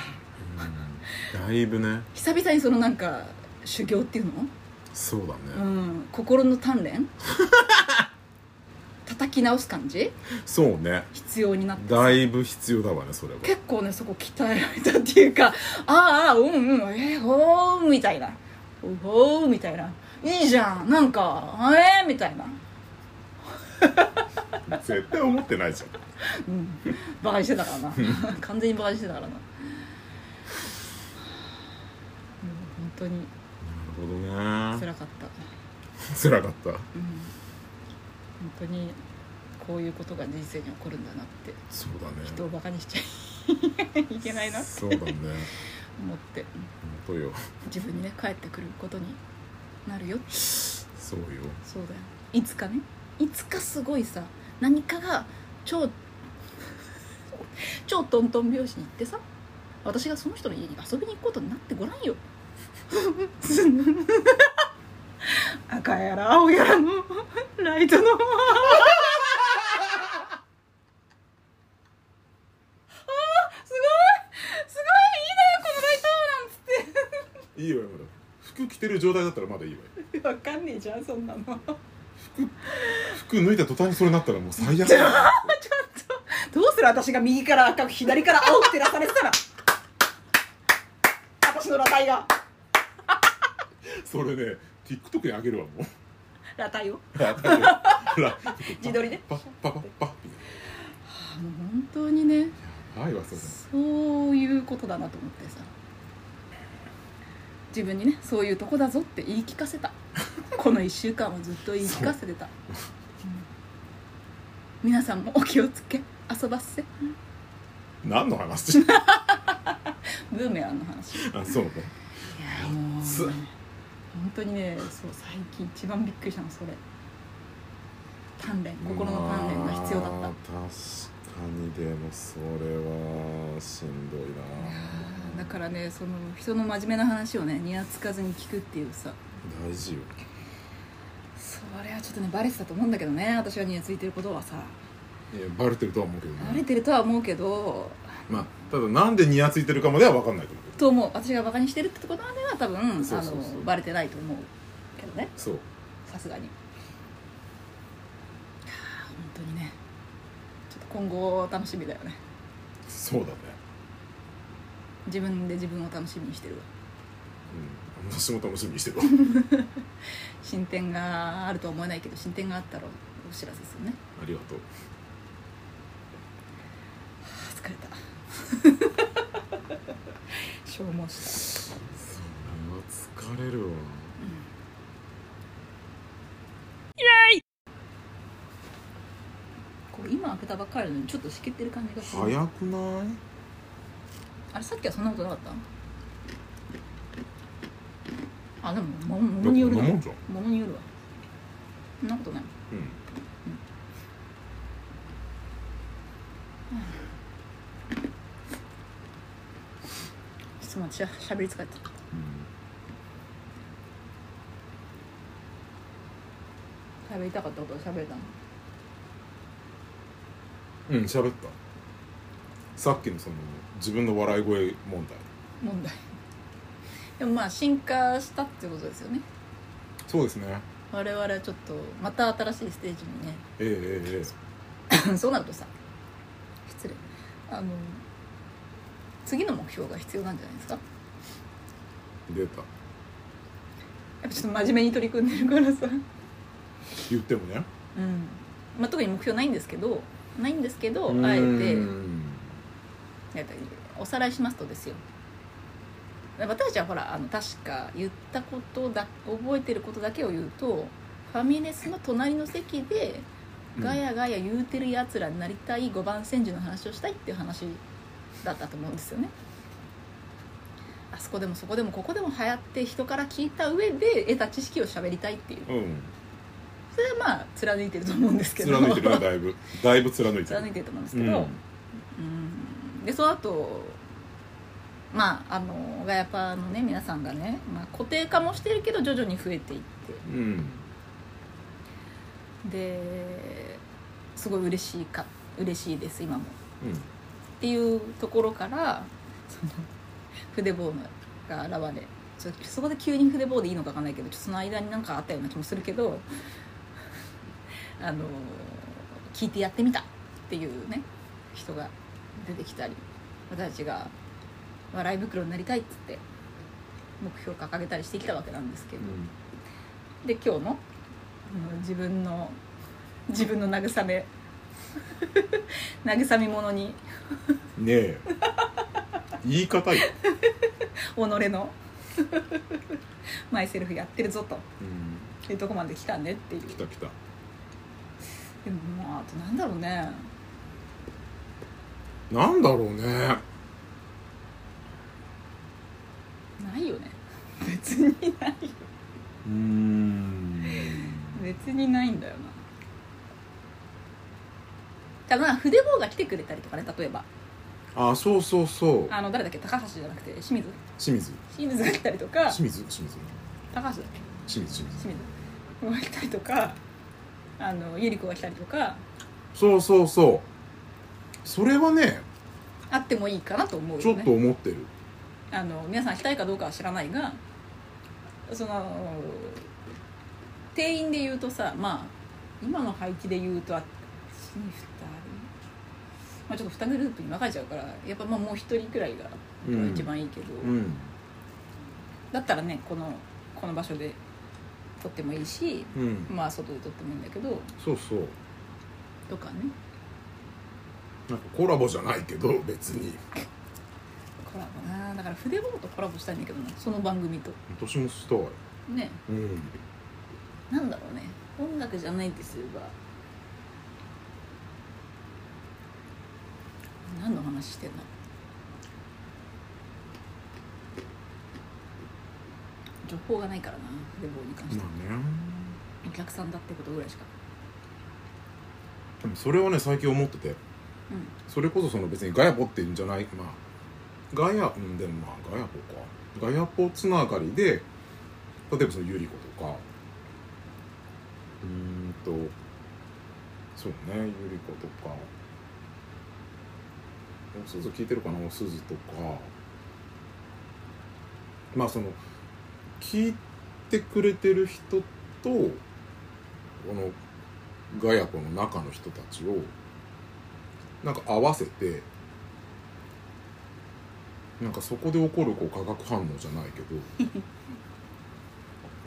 うん。だいぶね。久々にそのなんか修行っていうの、そうだうねん、心の鍛錬？叩き直す感じ？そうね。必要になってさだいぶ必要だわねそれは。結構ねそこ鍛えられたっていうかああうんうんえー、ほーみたいなほーみたいな。いいじゃん。なんかえー、みたいな。[LAUGHS] 絶対思ってないじゃん。うん。バカにしてたからな。完全にバカにしてたからな。本当に。なるほどね辛かった。辛かった。うん。本当にこういうことが人生に起こるんだなって。そうだね。人をバカにしちゃいけないなって。そうだね思って。うん本当よ。自分にね帰ってくることになるよそうよ。そうだよ。いつかね。いつかすごいさ何かが超 [LAUGHS] 超トントン拍子に行ってさ私がその人の家に遊びに行くことになってごらんよ。[LAUGHS] [LAUGHS] 赤やら青やらのライトのあーすごいすごいいいねこのライトなんつっていいわよまだ服着てる状態だったらまだいいわよ。わかんねえじゃんそんなの。ちょっ服脱いだ途端にそれになったらもう最悪だよ。とどうする？私が右から赤く左から青く照らされてたら。私の裸体が。それね TikTok にあげるわもう。裸体を？[LAUGHS] 自撮りでパッパッパッパッみもう本当にねたいなやばいわそれそういうことだなと思ってさ自分にねそういうとこだぞって言い聞かせた。[LAUGHS] この1週間はずっと言い聞かせてた、う。ん。皆さんもお気をつけ遊ばせ何の話？[LAUGHS] ブーメランの話。いあそうね。やもうつ本当にねそう最近一番びっくりしたのそれ。鍛錬心の鍛錬が必要だった。まあにでもそれはしんどいな。だからねその人の真面目な話をねにやつかずに聞くっていうさ。大事よ。それはちょっとねバレてたと思うんだけどね私がにやついてることはさ。いやバレてるとは思うけどバレねてるとは思うけど。まあただなんでニヤついてるかまでは分かんないと思うと思う。私がバカにしてるってことまでは多分そうそうそう。あのバレてないと思うけどね。そう。さすがに。本当にね今後楽しみだよね。そうだね。自分で自分を楽しみにしてるわ。うん。私も楽しみにしてるわ。[LAUGHS] 進展があるとは思えないけど進展があったらお知らせするね。ありがとう。あー疲れた。[LAUGHS] 消耗したそれは疲れるわこれ今開けたばっかりなのにちょっとしけってる感じがする。早くない？あれさっきはそんなことなかった？あでももものによるものによるわ。そんなことない。うん。ちょっと待ってしゃべり疲れた。喋りたかったことは喋れたのうんうん喋った。さっきのその自分の笑い声問題。問題。[LAUGHS] でもまあ進化したってことですよね。そうですね。我々はちょっとまた新しいステージにね。えええええ [LAUGHS] そうなるとさ失礼。あの次の目標が必要なんじゃないですか？え出た。やっぱちょっと真面目に取り組んでるからさ。言ってもね。うん。まあ、特に目標ないんですけどないんですけどうん。あえてやっおさらいしますとですよ。私たちはほらあの確か言ったことだ覚えてることだけを言うとファミレスの隣の席でガヤガヤ言うてるやつらになりたい5番煎じの話をしたいっていう話だったと思うんですよね。あそこでもそこでもここでも流行って人から聞いた上で得た知識を喋りたいっていう。うんそれはまあ貫いてると思うんですけど。貫いてるねだいぶ。だいぶ貫いてる。貫いてると思うんですけど、うん。でその後まああのガヤパーのね皆さんがね、まあ、固定化もしてるけど徐々に増えていって。うん。ですごい嬉しいか嬉しいです今も。うん。っていうところからその筆棒が現れそこで急に筆棒でいいのか分かんないけどその間に何かあったような気もするけどあの聞いてやってみたっていうね人が出てきたり私たちが笑い袋になりたいっつって目標を掲げたりしてきたわけなんですけど、で今日の自分の自分の慰め [LAUGHS] 慰め者にうんねえ。言い方よ、[LAUGHS] 己の [LAUGHS] マイセルフやってるぞと。うん、いうとこまで来たねっていう。来た来たでもまああとなんだろうね。なんだろうね。ないよね。別にないよ。うん。別にないんだよな。だから筆棒が来てくれたりとかね例えば。あそうそうそう。あの誰だっけ？高橋じゃなくて清水。清水。清水が来たりとか。清水清水。高橋だっけ？清水清水。清水。が来たりとかあのゆり子が来たりとか。そうそうそう。それはねあってもいいかなと思うよね。ちょっと思ってる。あの皆さん来たいかどうかは知らないがその定員で言うとさまあ今の配置で言うとあっちに2人、まあ、ちょっと2グループに分かれちゃうからやっぱまあもう1人くらいがうん。一番いいけど、うん。だったらねこのこの場所で撮ってもいいしうん。まあ外で撮ってもいいんだけどそうそう。とかね。なんかコラボじゃないけど別に。コラボな。だから筆棒とコラボしたいんだけどな。その番組と。私もしたいね。うん。なんだろうね。音楽じゃないってすれば何の話してんの情報がないからな筆棒に関して。はまあね。お客さんだってことぐらいしか。でもそれはね最近思ってて。うん。それこそその別にガヤポっていうんじゃない。まあガヤうんでもまあガヤポか。ガヤポつながりで例えばそのユリコとか。うーんとそうねユリコとか。おすず聞いてるかなおすずとか。まあその聞いてくれてる人とこのガヤポの中の人たちをなんか合わせてなんかそこで起こるこう化学反応じゃないけ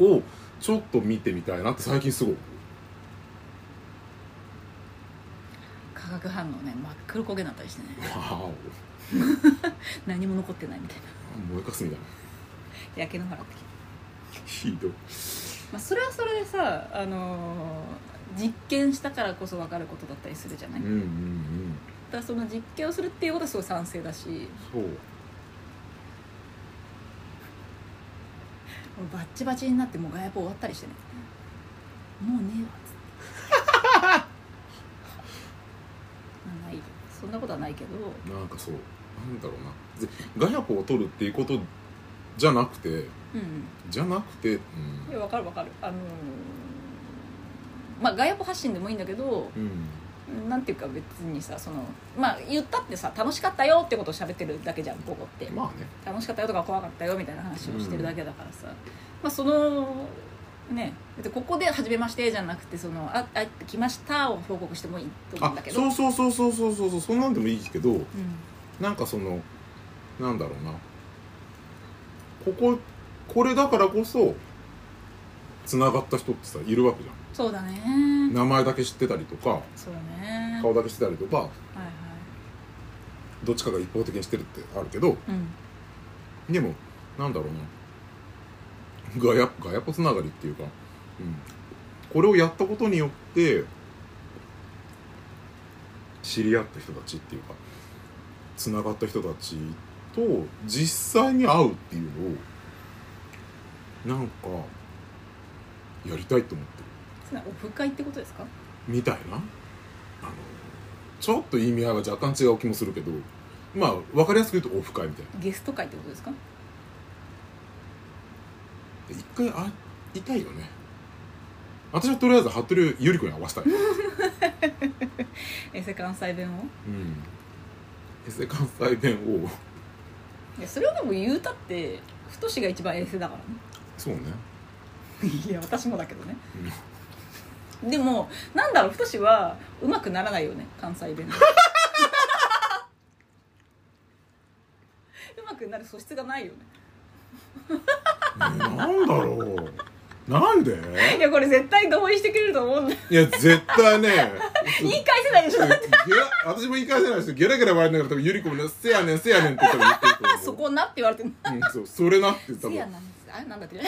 ど [LAUGHS] をちょっと見てみたいなって最近すごい化学反応ね真っ黒焦げになったりしてね。わお。[LAUGHS] 何も残ってないみたいな。燃えかすみたいな。焼け野原ってきひどい。まあ、それはそれでさ、あのー実験したからこそ分かることだったりするじゃない、うんうんうん。だからその実験をするっていうことはすごい賛成だし。そう。バッチバチになってもうガヤポ終わったりしてね。もうねえわっつって。[LAUGHS] まあない。そんなことはないけど。なんかそう。なんだろうな。ぜガヤポを取るっていうことじゃなくてうんじゃなくて、うん。いやわかるわかる。あのーまあガヤポ発信でもいいんだけどうん、なんていうか別にさそのまあ言ったってさ楽しかったよってことを喋ってるだけじゃんここって。まあね。楽しかったよとか怖かったよみたいな話をしてるだけだからさ、まあそのねここで「初めまして」じゃなくてその「ああ来ました」を報告してもいいと思うんあだけど。そうそうそうそうそうそうそうそんなんでもいいけどうん。なんかそのなんだろうなこここれだからこそつながった人ってさいるわけじゃそうだね。ん名前だけ知ってたりとかそうだね。顔だけ知ってたりとかはいはい。どっちかが一方的にしてるってあるけどうん。でもなんだろうな。ガヤガヤポつながりっていうか、うん、これをやったことによって知り合った人たちっていうかつながった人たちと実際に会うっていうのをなんかやりたいと思ってる。それはオフ会ってことですか？みたいな。あのちょっと意味合いは若干違う気もするけどまあ分かりやすく言うとオフ会みたいな。ゲスト会ってことですか？一回会いたいよね。私はとりあえず服部由里子に会わせたい。[LAUGHS] エセ関西弁を？うん。エセ関西弁をいやそれをでも言うたって太が一番エセだからね。そうね、[LAUGHS] いや私もだけどね。でもなんだろう太はうまくならないよね関西弁で。[LAUGHS] うまくなる素質がないよね。うん、なんだろうなんで？いやこれ絶対同意してくれると思うんだよ。いや絶対ね。[LAUGHS] 言い返せないでしょ。だって私も言い返せないですよ。ゲラゲラ笑いながら多分ゆり子もね「せやねんせやねん」って多分言ってると思う。そこなって言われてるうん、そうそれなって多分せやなんですあれなんだって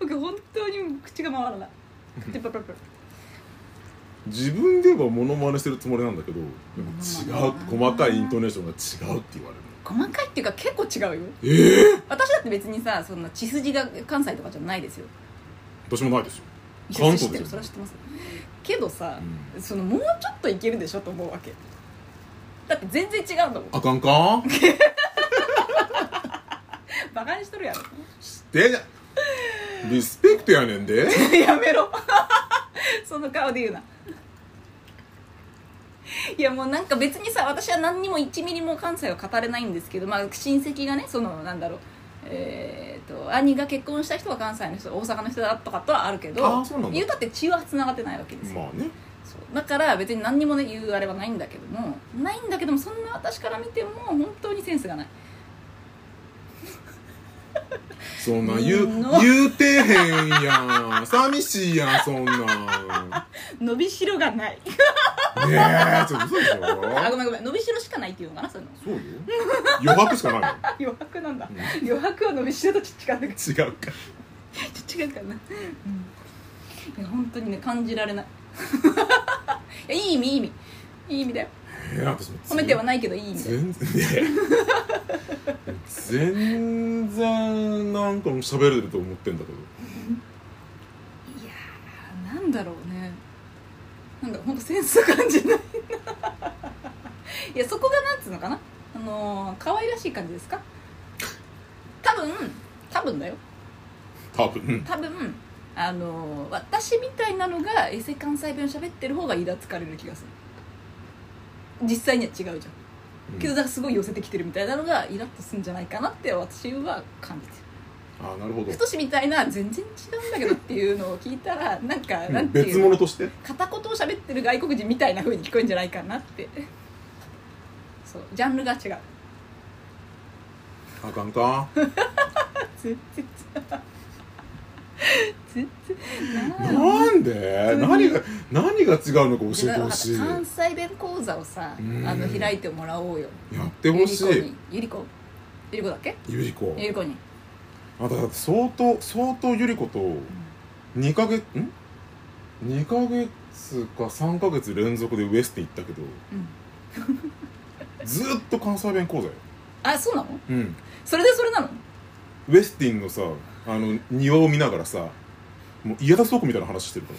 僕本当に口が回らない。口パパパ自分ではモノマネしてるつもりなんだけどでも違う細かいイントネーションが違うって言われる細かいっていうか結構違うよ。ええ私だって別にさそんな血筋が関西とかじゃないですよ。私もないですよ。関東で。すよそれは知ってます。けどさ、うそのもうちょっといけるでしょと思うわけ。だって全然違うんだもん。あかんか？[LAUGHS] バカにしとるやろ。してリスペクトやねんで。[LAUGHS] やめろ。[LAUGHS] その顔で言うないやもうなんか別にさ私は何にも1ミリも関西は語れないんですけどまあ親戚がねそのなんだろうえー、と兄が結婚した人は関西の人大阪の人だとかとはあるけど言うたって血はつながってないわけですよ、まあね。そう。だから別に何にもね言うあれはないんだけどもないんだけどもそんな私から見ても本当にセンスがない [LAUGHS] そんなん。言ううん言うてへんやん。[LAUGHS] 寂しいやんそんなん。ね伸びしろがない。えちょっと嘘でしょ。あごめんごめん。伸びしろしかないっていうのかなそういうの。そうよ。余白しかないよ。[LAUGHS] 余白なんだ、う余白は伸びしろとち違う。違うか。ちょっと違うかな、うん、いや本当にね感じられない。いやいい意味いい意味。いい意味だよ褒めてはないけどいい意味だよ全然全然なんか喋れると思ってんだけど。いやーなんだろうね。なんか本当センス感じないいやそこがなんつうのかな。あのー可愛らしい感じですか？多分多分だよ。多分。多分あのー私みたいなのがエセ関西弁を喋ってる方がイラつかれる気がする実際には違うじゃん。けどだからすごい寄せてきてるみたいなのがイラッとするんじゃないかなって私は感じて。るああなるほど。太しみたいな全然違うんだけどっていうのを聞いたらなんかうんなんて別いうの？物として？片言を喋ってる外国人みたいな風に聞こえるんじゃないかなって。そうジャンルが違う。あかんか。[LAUGHS] 全然全然ななんで？何が何が違うのか教えてほしい。や関西弁講座をさうん。あの開いてもらおうよ。ってほしい。ゆり子に。ゆり子だっけ？ゆり子ゆり子に。あだって相当相当ゆり子と2ヶ月ん？2ヶ月か3ヶ月連続でウエスティ行ったけどうん。ずーっと関西弁講座よ。あそうなの？うん。それでそれなの？ウェスティンのさあの庭を見ながらさもう家田倉庫みたいな話してるか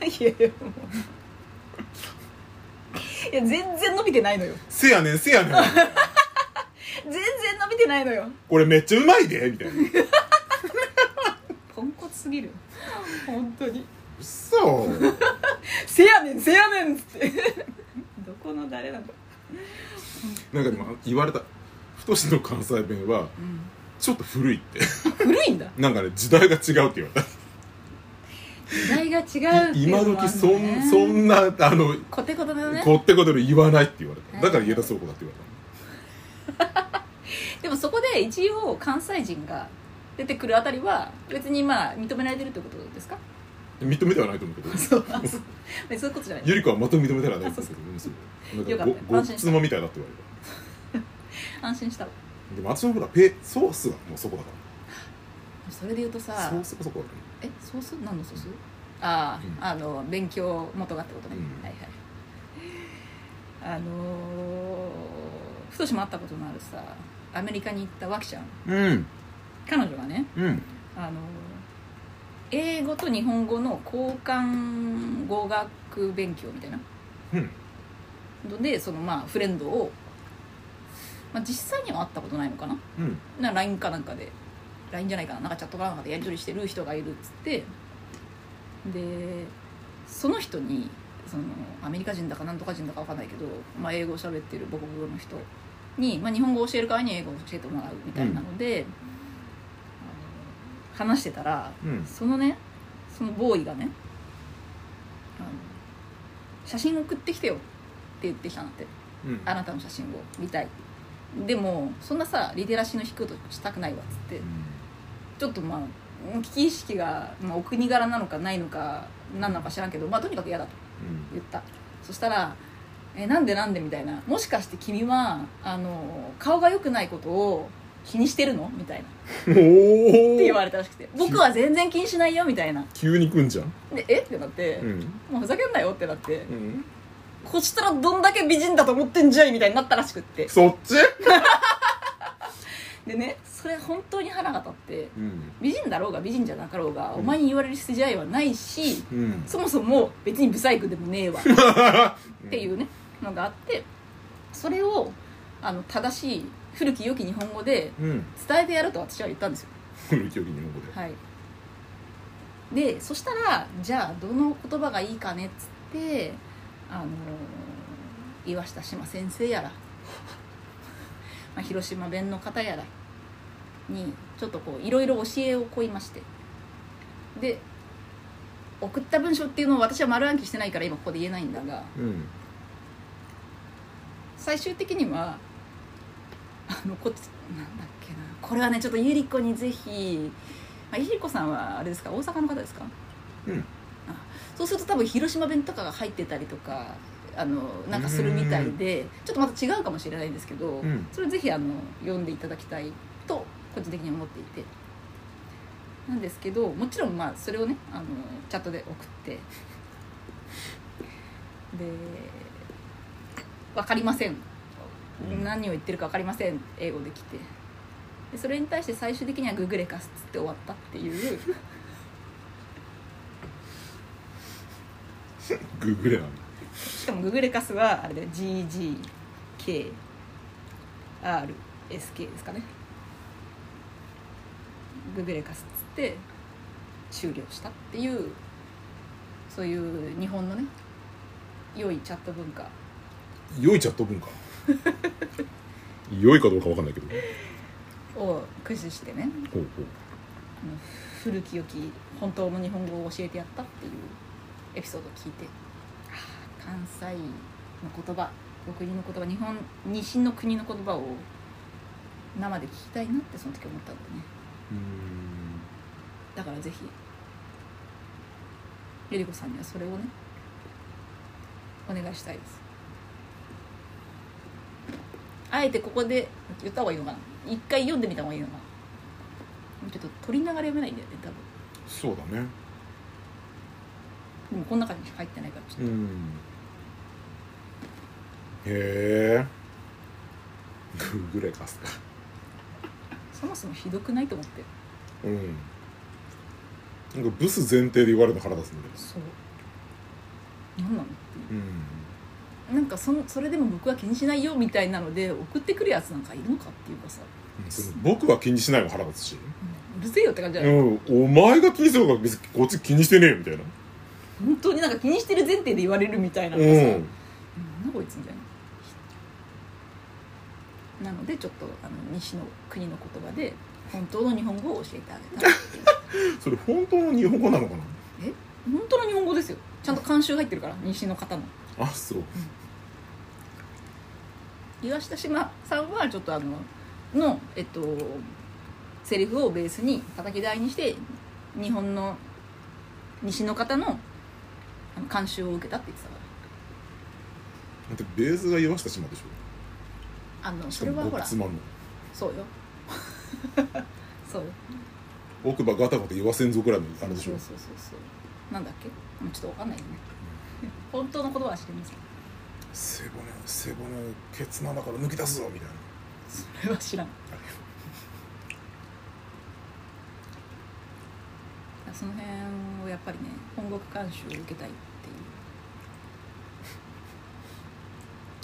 ら。[LAUGHS] いやいやもう。いや全然伸びてないのよ。せやねんせやねん。[LAUGHS] 全然伸びてないのよ。これめっちゃうまいでみたいな。ポンコツすぎる。本当に。うっそせやねんせやねんっつって。[LAUGHS] どこの誰なの？なんかでも言われた。太の関西弁はうんちょっと古いって。古いんだ。なんかね時代が違うって言われた。時代が違うっていう今のもあ時るのねそんそんなあのコテコテだね。こってことで言わないって言われた。だから家田倉庫だって言わ [LAUGHS] でもそこで一応関西人が出てくるあたりは別にまあ認められてるってことですか？れた認めてはないと思うけど。そうあそういうことじゃない。[LAUGHS] ゆり子は全く認めてはないと思うけど。よかっごごつまみたいだって言われ [LAUGHS] 安心したわたでも私のほらペソースがもうそこだかそれで言うとらさソースがそこだかえソース？何のソース？あうん。あ、あの勉強元がってことね、うん。はいはいあのー、ふとしも会ったことのあるさアメリカに行ったわきちゃん。らうん。彼女がねうん。あのー英語と日本語の交換語学勉強みたいな。うん。のでそのまあフレンドを、まあ、実際には会ったことないのかな？うん。な LINE かなんかで。LINE じゃないかな？なんかチャットかなんかでやり取りしてる人がいるっつって。でその人にそのアメリカ人だかなんとか人だかわかんないけど、まあ、英語を喋ってる母国語の人に、まあ、日本語を教える代わりに英語を教えてもらうみたいなので、あの話してたら、うん。そのねそのボーイがねあの写真送ってきてよって言ってきたんだって。うん。あなたの写真を見たいでもそんなさリテラシーの低いことしたくないわっつってちょっとまあ危機意識が、まあ、お国柄なのかないのか何なのか知らんけどまあとにかく嫌だと言った。そしたら「えなんでなんで?」みたいな「もしかして君はあの顔が良くないことを気にしてるの?」みたいな。って言われたらしくて「僕は全然気にしないよ」みたいな。急に来んじゃん。で「え？っ?」てなって、うん。もうふざけんなよ」ってなって。うんこしたらどんだけ美人だと思ってんじゃいみたいになったらしくって。そっち？[LAUGHS] でねそれ本当に腹が立ってうん。美人だろうが美人じゃなかろうが、お前に言われる筋合いはないしうん。そもそも別にブサイクでもねえわ [LAUGHS] っていうねのがあってそれをあの正しい古き良き日本語でうん。伝えてやると私は言ったんですよ。古き良き日本語で。はい。でそしたらじゃあどの言葉がいいかねっつってあの岩下志麻先生やら、[LAUGHS] まあ、広島弁の方やらにちょっとこういろいろ教えを請いまして。で送った文章っていうのを私は丸暗記してないから今ここで言えないんだがうん。最終的にはあのこっちなんだっけなこれはねちょっとゆり子にぜひ、まあ、ゆり子さんはあれですか大阪の方ですか？うんそうすると多分広島弁とかが入ってたりとかあのなんかするみたいでちょっとまた違うかもしれないんですけど、うん。それぜひあの読んでいただきたいと個人的に思っていて。なんですけどもちろんまあそれをねあのチャットで送って。で「分かりません」うん。何を言ってるか分かりません。英語できて。でそれに対して最終的にはググレカスっつって終わったっていう [LAUGHS] グーグレなんだしかもググレカスはあれで GGKRSK ですかね。ググレカスっつって終了したっていうそういう日本のね良いチャット文化。良いチャット文化。良いかどうかわかんないけど。を駆使してねほうほう。古き良き本当の日本語を教えてやったっていうエピソードを聞いて。関西の言葉お国の言葉日本西の国の言葉を生で聞きたいなってその時思ったんでね。うーん。だからぜひゆり子さんにはそれをねお願いしたいです。あえてここで言った方がいいのかな。一回読んでみた方がいいのかな。ちょっと取りながら読めないんだよね多分。そうだねでもこの中に入ってないからちょっと。うん。へえ。グレカスか。そもそもひどくないと思って。うん。なんかブス前提で言われるの腹立つんだよそう。何なのっていう。うん。なんかそのそれでも僕は気にしないよみたいなので送ってくるやつなんかいるのかっていうかさ、僕は気にしないも腹立つし、うるせえよって感じじゃない、うん、お前が気にするから別にこっち気にしてねえよみたいな本当になんか気にしてる前提で言われるみたいなうのがさ、うん。んなんだこいつみたい？な。なのでちょっとあの西の国の言葉で本当の日本語を教えてあげた。[LAUGHS] それ本当の日本語なのかな？え？本当の日本語ですよ。ちゃんと監修入ってるから西の方の。あそう。岩下島さんはちょっとあののえっとセリフをベースに叩き台にして日本の西の方のあの監修を受けたって言ってたかだってベースが岩下島でしょ。らあのそれはほらそうよ。[LAUGHS] そう。よ奥歯ガタガタ言わせんぞぐらいのあれでしょ。そうそうそうそう。なんだっけ？もうちょっとわかんないよね。本当のことは知りません。背骨背骨ケツの穴から抜き出すぞみたいな。それは知らんその辺をやっぱりね本国監修を受けたいっていう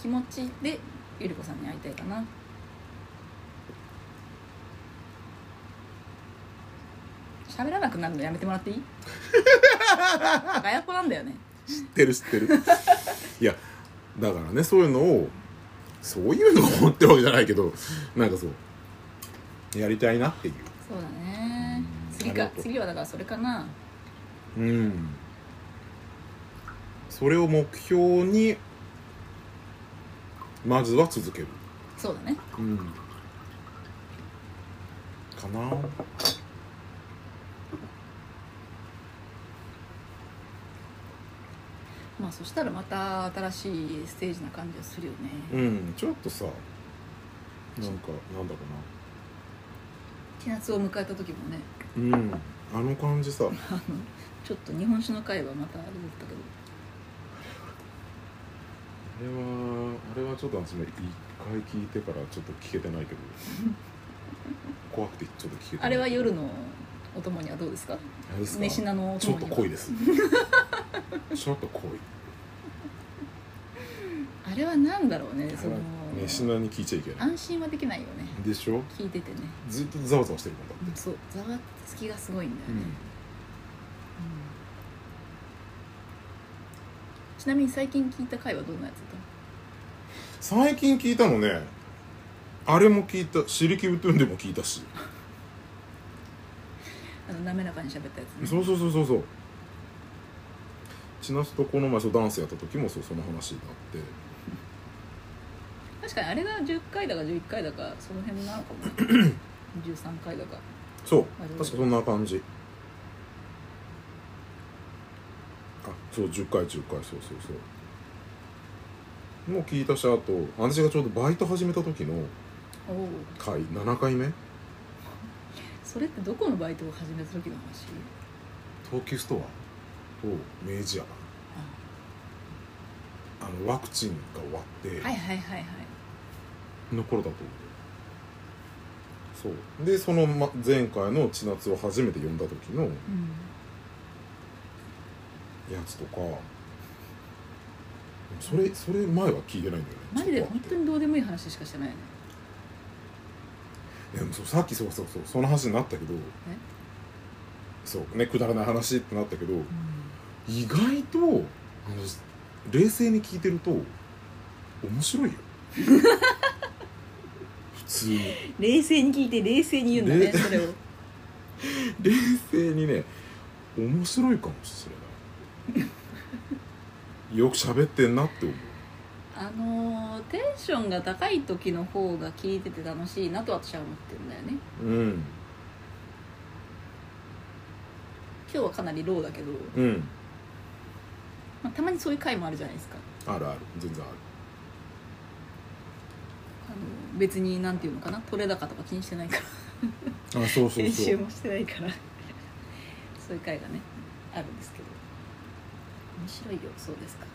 気持ちでゆり子さんに会いたいかな。喋らなくなるのやめてもらっていい？[LAUGHS] ガヤ子なんだよね。知ってる知ってる。いやだからねそういうのをそういうのを思ってるわけじゃないけどなんかそうやりたいなっていう。そうだね。うん次か次はだからそれかな。うん。それを目標にまずは続ける。そうだね。うん。かな。まあそしたらまた新しいステージな感じがするよね、うん。ちょっとさなんかなんだろ千夏を迎えた時もねうん。あの感じさ。あ [LAUGHS] のちょっと日本酒の会はまたあれだったけど。あれはあれはちょっと私も一回聞いてからちょっと聞けてないけど。[LAUGHS] 怖くてちょっと聞けてないあれは夜のお供にはどうですか？あれですか？飯菜のおちょ供には。っと濃いです。[LAUGHS] ちょっと濃い。あれはなんだろうねそのあれは飯菜に聞いちゃいけない。安心はできないよね。でしょ？聞いててね。ずっとざわざわしてるもんだって。そうざわつきがすごいんだよね、うん。ちなみに最近聞いた回はどんなやつだった？の最近聞いたのねあれも聞いた「シリキウトゥン」でも聞いたし。[LAUGHS] あの滑らかに喋ったやつね。そうそうそうそうそう。千夏とこの前そうダンスやった時もそうその話になって確かにあれが10回だか11回だかその辺なのかもね。[CLEARS THROAT] 13回だか。そう。確かそんな感じ。あそう10回10回。そうそうそう。もう聞いたしあと私がちょうどバイト始めた時の回7回目。それってどこのバイトを始めた時の話？東急ストアと明治屋。あのワクチンが終わって、はいはいはいはいの頃だとそう。でそのま前回の千夏を初めて読んだ時のうん。やつとかそれそれ前は聞いてないんだよね。マジで本当にどうでもいい話しかしてないよね。そうさっきそうそうそうその話になったけどそうねくだらない話ってなったけど意外とあの冷静に聞いてると面白いよ [LAUGHS] 冷静に聞いて冷静に言うんだね冷それを。冷静にね面白いかもしれない。よく喋ってんなって思う。あのーテンションが高い時の方が聞いてて楽しいなと私は思ってるんだよね。うん。今日はかなりローだけど、うん。まあ、たまにそういう回もあるじゃないですか。あるある。全然ある。あの別になんていうのかな？取れ高とか気にしてないから。あそうそう編そう。集もしてないから。そういう回がねあるんですけど。面白いよそうですか。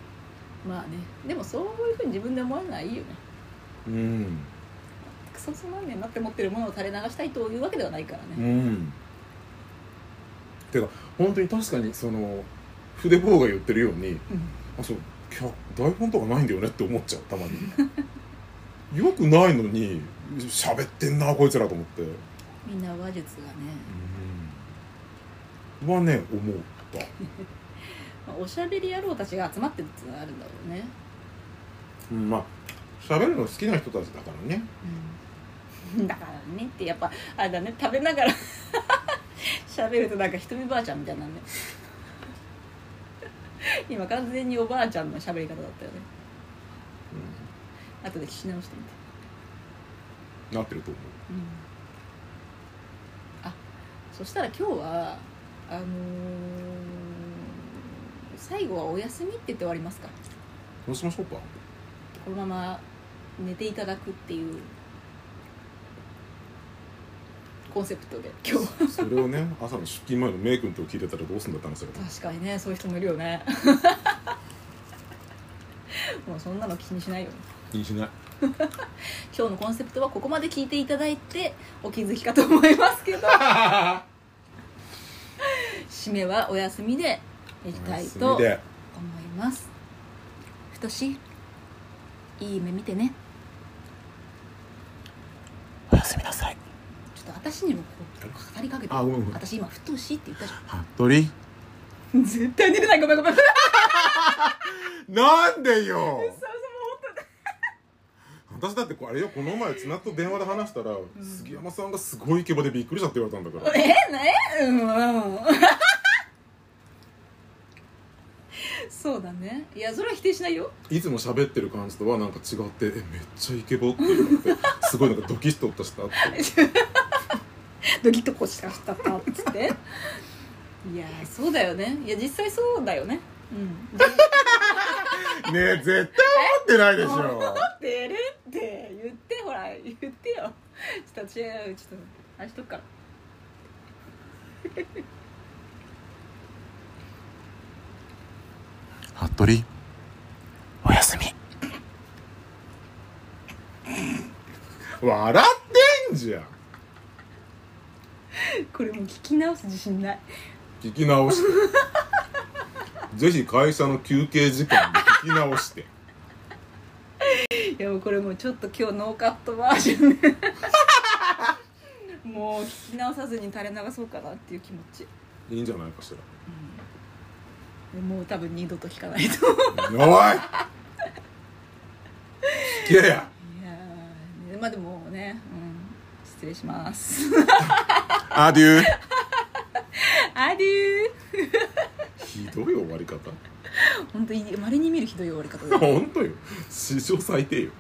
まあね。でもそういうふうに自分で思わないいよね。うん。クソつまんねえなって思ってるものを垂れ流したいというわけではないからうねん。てか本当に確かにその筆棒が言ってるようにうん。あそう脚台本とかないんだよねって思っちゃうたまに [LAUGHS] よくないのに喋ってんなこいつらと思って。みんな話術がね、うん。はね思った。[LAUGHS] まあおしゃべり野郎たちが集まってるっていうのはあるんだろうね。うんまあ喋るの好きな人たちだからね。うん。[LAUGHS] だからねってやっぱあれだね。食べながら [LAUGHS] 喋るとなんかひとみばあちゃんみたいなんね。今完全におばあちゃんの喋り方だったよね後で聞き直してみて。うんなってると思う。ん。あそしたら今日はあのー最後はお休みって言って終わりますか？うそうしましょうか。このまま寝ていただくっていう。コンセプトで今日は。それをね朝の出勤前のメイ君と聞いてたらどうすんだって話だけど。確かにねそういう人もいるよね。[LAUGHS] もうそんなの気にしないよね気にしない。[LAUGHS] 今日のコンセプトはここまで聞いていただいてお気づきかと思いますけど。[LAUGHS] 締めはお休みでいきたいと思います。ふとしいい夢見てね。おやすみなさい。ちょっと私にもこう語りかけて。あごめんごめん。私今ふとしって言ったじゃ服部？ん絶対寝れない。ごめんごめん。[LAUGHS] なんでよ私だってあれよこの前津納と電話で話したら、杉山さんがすごいイケボでびっくりしたって言われたんだから。[LAUGHS] えねうんうん。[LAUGHS] そうだね。いやそれは否定しないよ。いつも喋ってる感じとはなんか違ってえめっちゃイケボって言われて [LAUGHS] すごいなんかドキッとしたって。ドキッとこうしたしたったっつって。いやそうだよね。いや実際そうだよね。うん。ねえ絶対思ってないでしょ。思ってる言ってよ。ちょっと違うちょっとあれしとくから。[LAUGHS] 服部？おやすみ。笑ってんじゃん。これもう聞き直す自信ない。聞き直して。[LAUGHS] ぜひ会社の休憩時間に聞き直していやもうこれもうちょっと今日ノーカットバージョン。で [LAUGHS] もう聞き直さずに垂れ流そうかなっていう気持ち。いいんじゃないかしら。でもう多分二度と聞かないと。おい。聞けや。いやーまあでもね、うん、失礼します。[LAUGHS] アデュー。[LAUGHS] アデュー。ひどい終わり方本当にまれに見るひどい終わり方だ。本当よ。史上最低よ。